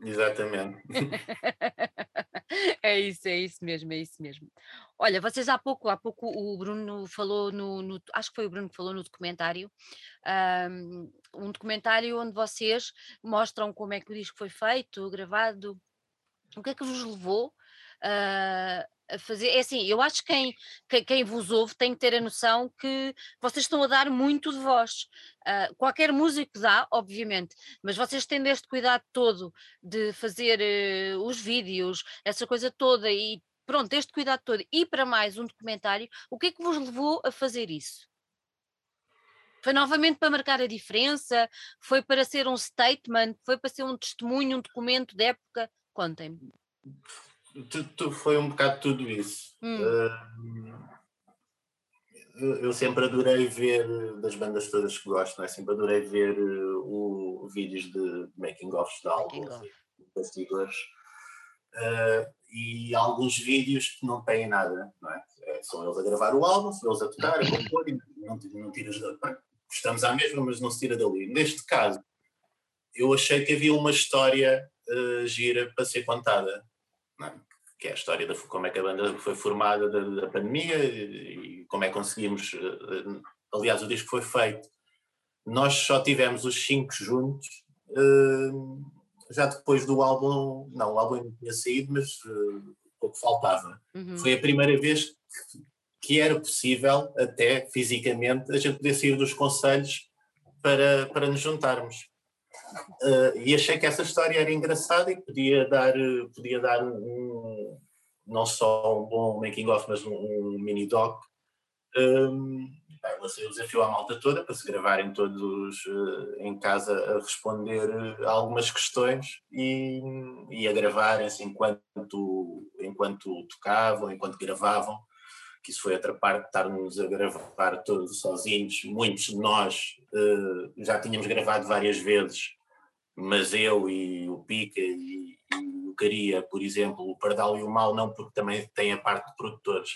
Exatamente. [laughs] é isso, é isso mesmo, é isso mesmo. Olha, vocês há pouco, há pouco o Bruno falou no, no acho que foi o Bruno que falou no documentário, um, um documentário onde vocês mostram como é que o disco foi feito, gravado, o que é que vos levou uh, a fazer. É assim, eu acho que quem, quem, quem, vos ouve tem que ter a noção que vocês estão a dar muito de vós. Uh, qualquer músico dá, obviamente, mas vocês tendo este cuidado todo de fazer uh, os vídeos, essa coisa toda e pronto, este cuidado todo e para mais um documentário, o que é que vos levou a fazer isso? Foi novamente para marcar a diferença? Foi para ser um statement? Foi para ser um testemunho, um documento de época? Contem-me tu, tu, foi um bocado tudo isso. Hum. Uh, eu sempre adorei ver, das bandas todas que gosto, é? sempre adorei ver uh, o, vídeos de making-offs de álbuns, bastidores, uh, e alguns vídeos que não têm nada, não é? é? São eles a gravar o álbum, são eles a tocar, a compor, e não, não tiras da. Estamos à mesma, mas não se tira dali. Neste caso, eu achei que havia uma história uh, gira para ser contada. É? Que é a história de como é que a banda foi formada da, da pandemia e, e, como é que conseguimos. Eh, aliás, o disco foi feito. Nós só tivemos os cinco juntos uh, já depois do álbum. Não, o álbum não tinha saído, mas uh, pouco faltava. Uhum. Foi a primeira vez que era possível, até fisicamente, a gente poder sair dos conselhos para, para nos juntarmos. Uh, e achei que essa história era engraçada e podia dar, podia dar um, não só um bom making of, mas um, um mini doc. Um, eu lancei o desafio à malta toda para se gravarem todos uh, em casa a responder algumas questões e, e a gravarem-se enquanto, enquanto tocavam, enquanto gravavam que isso foi outra parte de estarmos a gravar todos sozinhos. Muitos de nós uh, já tínhamos gravado várias vezes mas eu e o Pica e, e, o Caria, por exemplo, o Pardal e o Mal, não porque também tem a parte de produtores,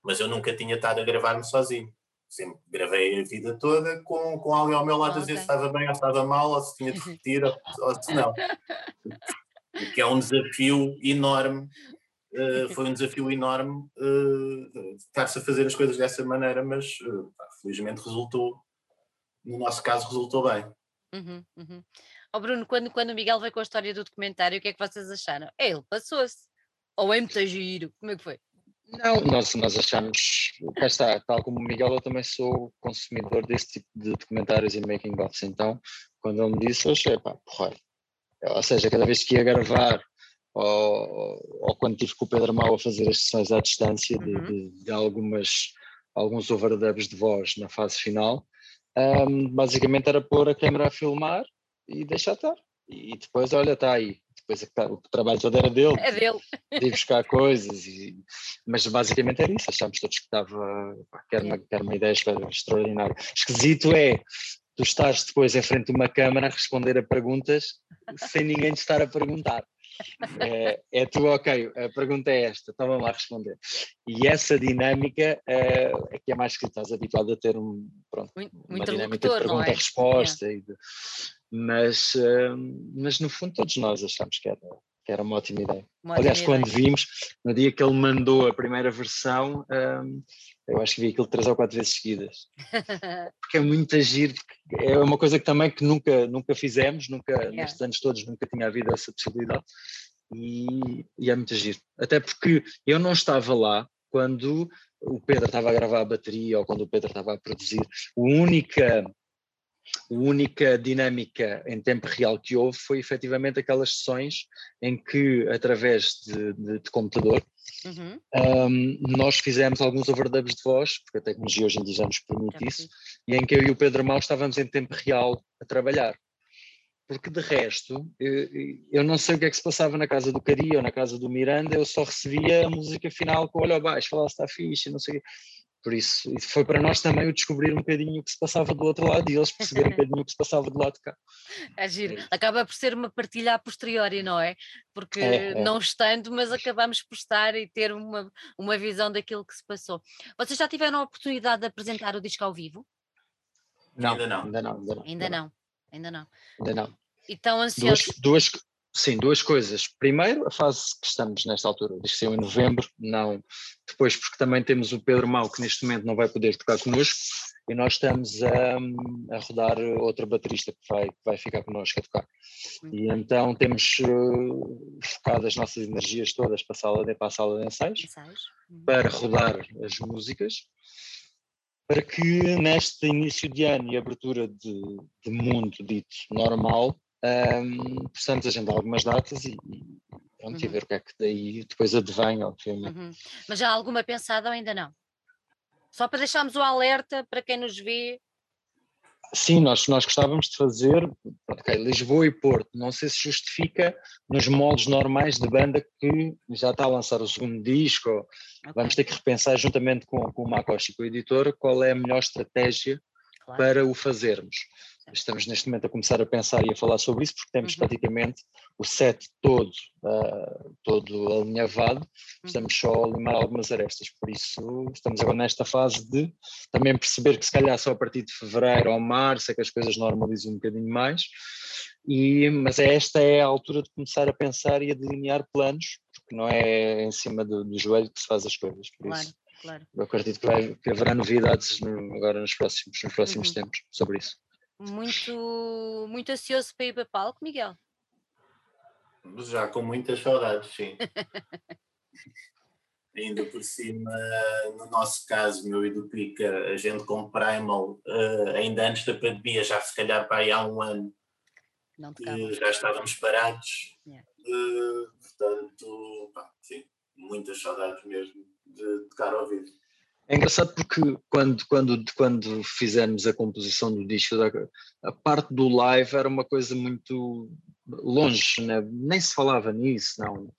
mas eu nunca tinha estado a gravar-me sozinho. Sempre gravei a vida toda com, com alguém ao meu lado a dizer se estava bem ou estava mal, ou se tinha de [laughs] repetir ou, ou se não. Que é um desafio enorme. Uh, foi um desafio enorme uh, estar-se a fazer as coisas dessa maneira, mas uh, felizmente resultou, no nosso caso, resultou bem. Uhum, uhum. Oh Bruno, quando, quando o Miguel veio com a história do documentário, o que é que vocês acharam? Ele passou-se. Ou é muito giro? Como é que foi? Não, nós, nós achamos, cá está, tal como o Miguel, eu também sou consumidor desse tipo de documentários e making-offs, então, quando ele me disse, eu achei, pá, porra. Ou seja, cada vez que ia gravar, ou, ou quando tive com o Pedro Mau a fazer as sessões à distância de, uhum. de, de algumas, alguns overdubs de voz na fase final, um, basicamente era pôr a câmera a filmar e deixar estar. E depois, olha, está aí. Depois é o trabalho todo era dele. É dele. De ir buscar coisas. E, mas basicamente era isso. Achámos todos que estava. que, era uma, que era uma ideia extraordinária. Esquisito é tu estás depois em frente de uma câmara a responder a perguntas sem ninguém te estar a perguntar. É, é, tu, ok, a pergunta é esta, então vamos lá responder. E essa dinâmica é, é que é mais que estás habituado a ter um, pronto, muito, uma dinâmica de é? pergunta-resposta. É? mas, uh, mas no fundo todos nós achamos que era, que era uma ótima ideia. Uma Aliás, ótima quando ideia. vimos, no dia que ele mandou a primeira versão, um, eu acho que vi aquilo três ou quatro vezes seguidas. [laughs] porque é muito agir, é uma coisa que também que nunca, nunca fizemos, nunca, yeah. nestes anos todos nunca tinha havido essa possibilidade. E, e é muito agir. Até porque eu não estava lá quando o Pedro estava a gravar a bateria ou quando o Pedro estava a produzir. A única a única dinâmica em tempo real que houve foi efetivamente aquelas sessões em que, através de, de, de computador, uhum. um, nós fizemos alguns overdubs de voz, porque a tecnologia hoje em dia já nos permite isso, e em que eu e o Pedro Mau estávamos em tempo real a trabalhar. porque de resto, eu, eu, não sei o que é que se passava na casa do Cari ou na casa do Miranda, eu só recebia a música final com o olho abaixo, falava se está fixe, não sei o quê. Por isso, isso foi para nós também o descobrir um bocadinho o que se passava do outro lado e eles perceberem um [laughs] bocadinho o que se passava do lado de cá. É giro. É Acaba por ser uma partilha a posteriori, não é? Porque é, é. não estando, mas acabamos por estar e ter uma, uma visão daquilo que se passou. Vocês já tiveram a oportunidade de apresentar o disco ao vivo? Não, ainda não. Ainda não. Ainda não. Ainda não. Ainda não. Ainda não. E estão ansiosos? Duas, duas, Sim, duas coisas. Primeiro, a fase que estamos nesta altura, diz que saiu em novembro, não. Depois, porque também temos o Pedro Mau, que neste momento não vai poder tocar connosco, e nós estamos a, a rodar outra baterista que vai, que vai ficar connosco a tocar. E então temos uh, focado as nossas energias todas para a sala de, para a sala de ensaios, ensaios. Uhum. para rodar as músicas, para que neste início de ano e abertura de, de mundo dito normal, um, possamos agendar algumas datas e, e pronto, uhum. e ver o que é que daí depois advém, obviamente. Uhum. Mas já há alguma pensada ou ainda não? Só para deixarmos o alerta para quem nos vê. Sim, nós, nós gostávamos de fazer okay, Lisboa e Porto. Não sei se justifica nos moldes normais de banda que já está a lançar o segundo disco. Okay. Vamos ter que repensar juntamente com, com o Macoshi, com o editor, qual é a melhor estratégia claro. para o fazermos. Estamos neste momento a começar a pensar e a falar sobre isso, porque temos uhum. praticamente o set todo, uh, todo alinhavado, uhum. estamos só a limar algumas arestas, por isso estamos agora nesta fase de também perceber que se calhar só a partir de fevereiro ou março é que as coisas normalizam um bocadinho mais, e, mas é esta é a altura de começar a pensar e a delinear planos, porque não é em cima do, do joelho que se faz as coisas, por claro. isso claro. Eu acredito que, vai, que haverá novidades no, agora nos próximos, nos próximos uhum. tempos sobre isso. Muito, muito ansioso para ir para palco, Miguel? Já com muitas saudades, sim. [laughs] Ainda por cima, no nosso caso, meu e do Pica, a gente com Primal, uh, ainda antes da pandemia, já se calhar para aí há um ano, uh, já estávamos parados. Yeah. Uh, portanto, pá, sim, muitas saudades mesmo de tocar ao vivo. É engraçado porque quando, quando, quando fizemos a composição do disco, a parte do live era uma coisa muito longe, né? nem se falava nisso, não.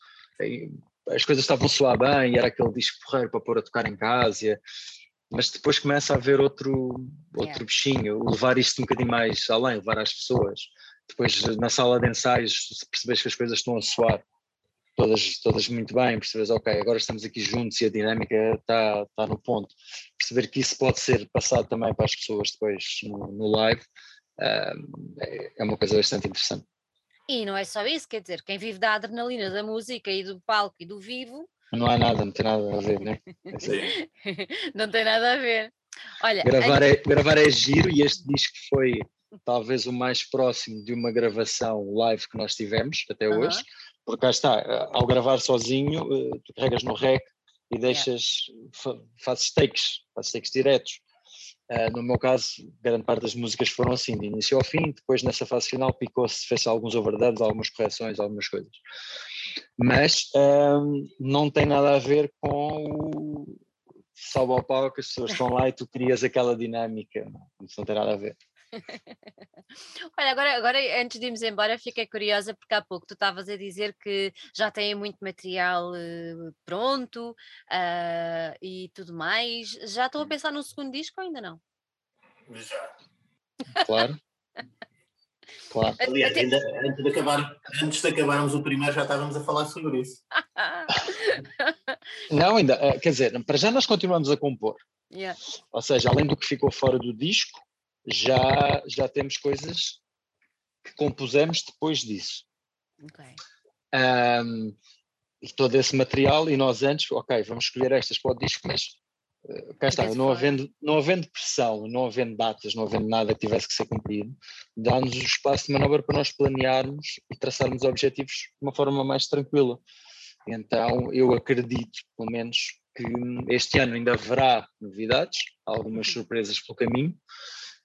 As coisas estavam a soar bem, era aquele disco porreiro para pôr a tocar em casa, mas depois começa a haver outro, outro yeah. bichinho, levar isto um bocadinho mais além, levar às pessoas. Depois na sala de ensaios, percebes que as coisas estão a soar todas, todas muito bem, percebes, ok, agora estamos aqui juntos e a dinâmica está, está no ponto. Perceber que isso pode ser passado também para as pessoas depois no, no live uh, é uma coisa bastante interessante. E não é só isso, quer dizer, quem vive da adrenalina da música e do palco e do vivo. Não há nada, não tem nada a ver, né? [laughs] não tem nada a ver. Olha, gravar, é, gravar é giro e este disco foi talvez o mais próximo de uma gravação live que nós tivemos até hoje porque cá está, eh, ao gravar sozinho, eh, tu carregas no rec e deixas, fazes takes, fazes takes diretos. Uh, no meu caso, grande parte das músicas foram assim, de início ao fim, depois nessa fase final picou-se, fez alguns overdubs, algumas correções, algumas coisas. Mas um, não tem nada a ver com o salvo ao palco, as pessoas estão lá e tu crias aquela dinâmica, isso não tem nada a ver. [laughs] Olha, agora, agora antes de irmos embora, fiquei curiosa porque há pouco tu estavas a dizer que já têm muito material uh, pronto uh, e tudo mais. Já estão a pensar num segundo disco ou ainda não? Já. Claro. Claro. Aliás, ainda, antes, de acabar, antes de acabarmos o primeiro já estávamos a falar sobre isso. [laughs] Não, ainda, eh, quer dizer, para já nós continuamos a compor. Yeah. Ou seja, além do que ficou fora do disco, já, já temos coisas que compusemos depois disso. Okay. Um, e todo esse material, e nós antes, ok, vamos escolher estas para o disco, mas uh, cá está, não havendo, não havendo pressão, não havendo datas, não havendo nada que tivesse que ser cumprido, dá-nos o espaço de manobra para nós planearmos e traçarmos objetivos de uma forma mais tranquila. Então, eu acredito, pelo menos, que este ano ainda haverá novidades, algumas uhum. surpresas pelo caminho,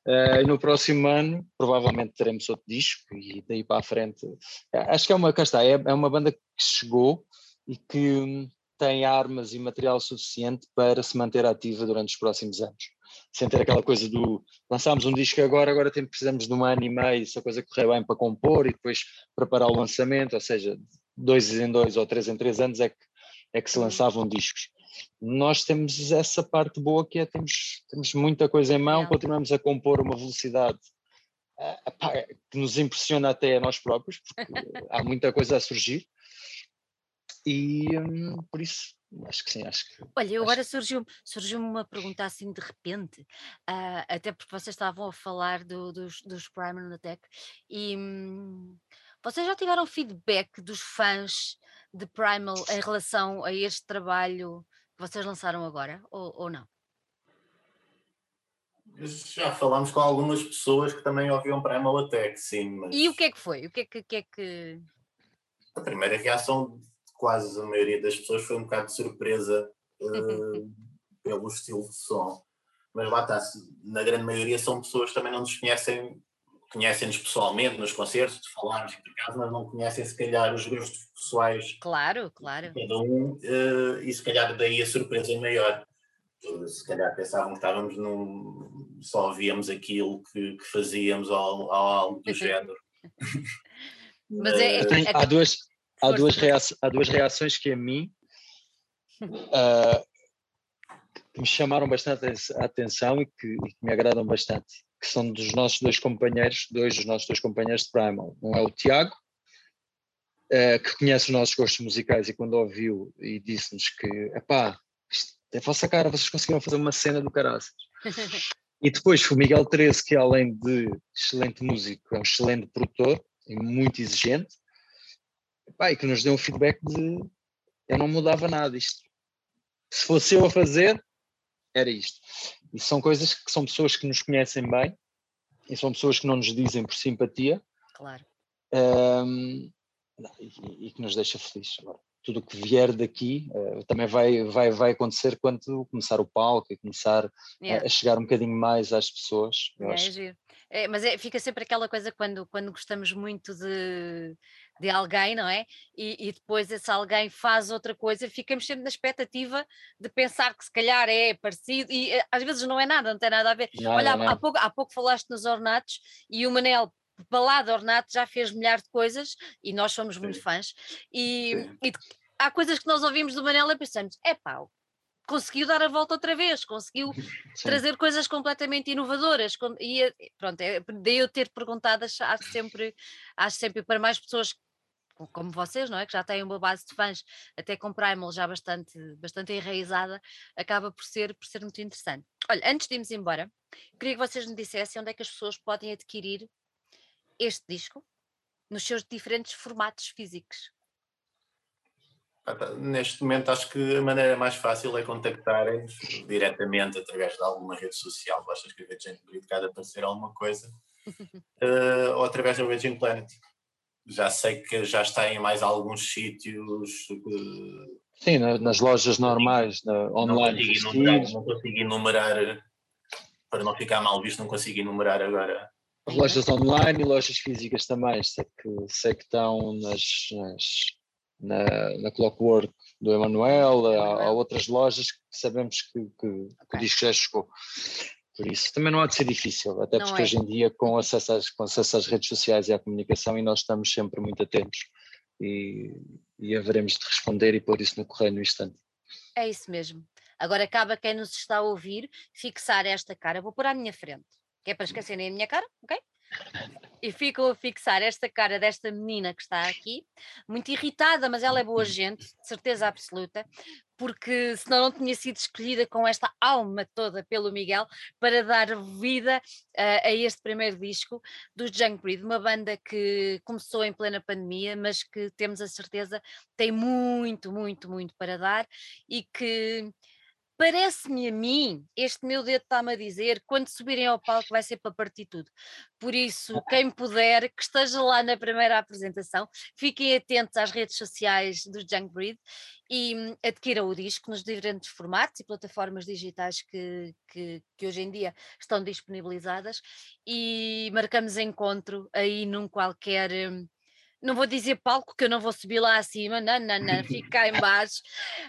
Uh, e no próximo ano, provavelmente teremos outro disco e daí para a frente. Acho que é uma, cá está, é, é uma banda que chegou e que tem armas e material suficiente para se manter ativa durante os próximos anos. sem ter aquela coisa do lançámos um disco agora, agora tem, precisamos de um ano e meio, se a coisa correr bem para compor e depois preparar o lançamento, ou seja, dois em dois ou três em três anos é que, é que se lançavam discos. Nós temos essa parte boa que é temos, temos muita coisa em mão, continuamos a compor uma velocidade uh, que nos impressiona até a nós próprios, porque há muita coisa a surgir. E um, por isso Acho que sim, acho que. Olha, agora surgiu, surgiu uma pergunta assim de repente, uh, até porque vocês estavam a falar do, dos, dos Primal Attack, e hum, vocês já tiveram feedback dos fãs de Primal em relação a este trabalho vocês lançaram agora, ou, ou não? Já falámos com algumas pessoas que também ouviam Primal Attack, sim. Mas... E o que é que foi? O que é que, que, é que... A primeira reação quase a maioria das pessoas foi um bocado de surpresa uh, [laughs] pelo estilo de som. Mas lá está, na grande maioria são pessoas que também não nos conhecem, conhecem-nos pessoalmente nos concertos, de falarmos por acaso, mas não conhecem se calhar os gostos pessoais. Claro, claro. cada um, uh, e se calhar daí a surpresa maior. Se calhar pensavam que estávamos num. só víamos aquilo que, que fazíamos ao, ao algo do [laughs] género. [laughs] Mas é, é, é, há duas, há duas, reações, há duas reações que a mim uh, [laughs] que me chamaram bastante a atenção e que, e que, me agradam bastante, que são dos nossos dois companheiros, dois dos nossos dois companheiros de Primal. Um é o Tiago, uh, que conhece os nossos gostos musicais e quando ouviu e disse-nos que, epá, isto é a vossa cara, vocês conseguiram fazer uma cena do caraças. [laughs] e depois o Miguel Terese, que além de excelente músico, é um excelente produtor e muito exigente, Epá, e que nos deu um feedback de eu não mudava nada isto. Se fosse eu a fazer, era isto. E são coisas que são pessoas que nos conhecem bem e são pessoas que não nos dizem por simpatia. Claro. Um, e, e, que nos deixa felizes. Agora, tudo o que vier daqui uh, também vai, vai, vai acontecer quando começar o palco e começar yeah. a, a, chegar um bocadinho mais às pessoas. É, é, mas é, fica sempre aquela coisa quando, quando gostamos muito de, de alguém, não é? E, e, depois esse alguém faz outra coisa, ficamos sempre na expectativa de pensar que se calhar é parecido, e eh, às vezes não é nada, não tem nada a ver. Olha, não. Há, pouco, há pouco falaste nos ornatos e o Manel para lá de ornato já fez milhares de coisas e nós somos Sim. muito fãs e, e, há coisas que nós ouvimos do Manel e pensamos, é pau, conseguiu dar a volta outra vez, conseguiu [laughs] Sim. trazer coisas completamente inovadoras. E eh, pronto, é, daí eu ter perguntado, acho sempre, acho sempre para mais pessoas como vocês, não é? Que já têm uma base de fãs, até com Primal já bastante, bastante enraizada, acaba por ser, por ser muito interessante. Olha, antes de irmos embora, queria que vocês me dissessem onde é que as pessoas podem adquirir este disco nos seus diferentes formatos físicos. Neste momento acho que a maneira mais fácil é contactarem-nos diretamente através de alguma rede social, basta escrever gente para aparecer alguma coisa, uh, [laughs] ou através da Virgin Planet. Já sei que já está em mais alguns sítios. Uh, Sim, nas lojas normais, na, online. Não consegui, enumerar, não consegui enumerar, para não ficar mal visto, não consegui enumerar agora. Lojas online e lojas físicas também, sei que, sei que estão nas, nas na, na Clockwork do Emanuel, há, há, outras lojas que sabemos que, que, okay. que o disco já chegou. Por isso também não há de ser difícil, até não porque é. hoje em dia, com acesso, às, com acesso às redes sociais e à comunicação, e nós estamos sempre muito atentos e, e haveremos de responder e pôr isso no correio no instante. É isso mesmo. Agora acaba quem nos está a ouvir fixar esta cara. Vou pôr à minha frente, que é para esquecerem a minha cara, ok? E ficam a fixar esta cara desta menina que está aqui, muito irritada, mas ela é boa gente, de certeza absoluta, porque senão não tinha sido escolhida com esta alma toda pelo Miguel para dar vida uh, a este primeiro disco dos Junk Breed, uma banda que começou em plena pandemia, mas que temos a certeza tem muito, muito, muito para dar e que Parece-me a mim, este meu dedo está-me a dizer, quando subirem ao palco vai ser para partir tudo. Por isso, quem puder, que esteja lá na primeira apresentação, fiquem atentos às redes sociais do Junk Breed e hum, adquiram o disco nos diferentes formatos e plataformas digitais que, que, que, hoje em dia estão disponibilizadas e marcamos encontro aí num qualquer hum, não vou dizer palco que eu não vou subir lá acima, não, não, não, [laughs] fico cá em baixo,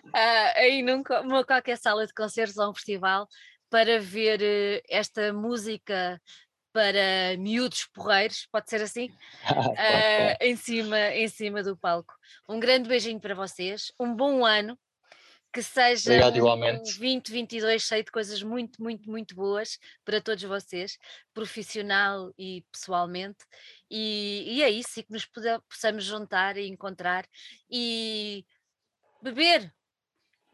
uh, aí numa qualquer sala de concertos ou um festival, para ver uh, esta música para miúdos porreiros, pode ser assim, [laughs] uh, em, cima, em cima do palco. Um grande beijinho para vocês, um bom ano, que seja Obrigado, um 2022 cheio de coisas muito, muito, muito boas para todos vocês, profissional e pessoalmente. E, e é isso, e que nos possamos juntar e encontrar e beber,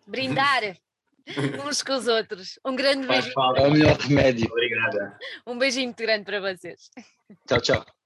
brindar. [laughs] uns com os outros. Um grande Faz beijinho. falta, é o melhor remédio. Obrigada. Um beijinho muito grande para vocês. Tchau, tchau.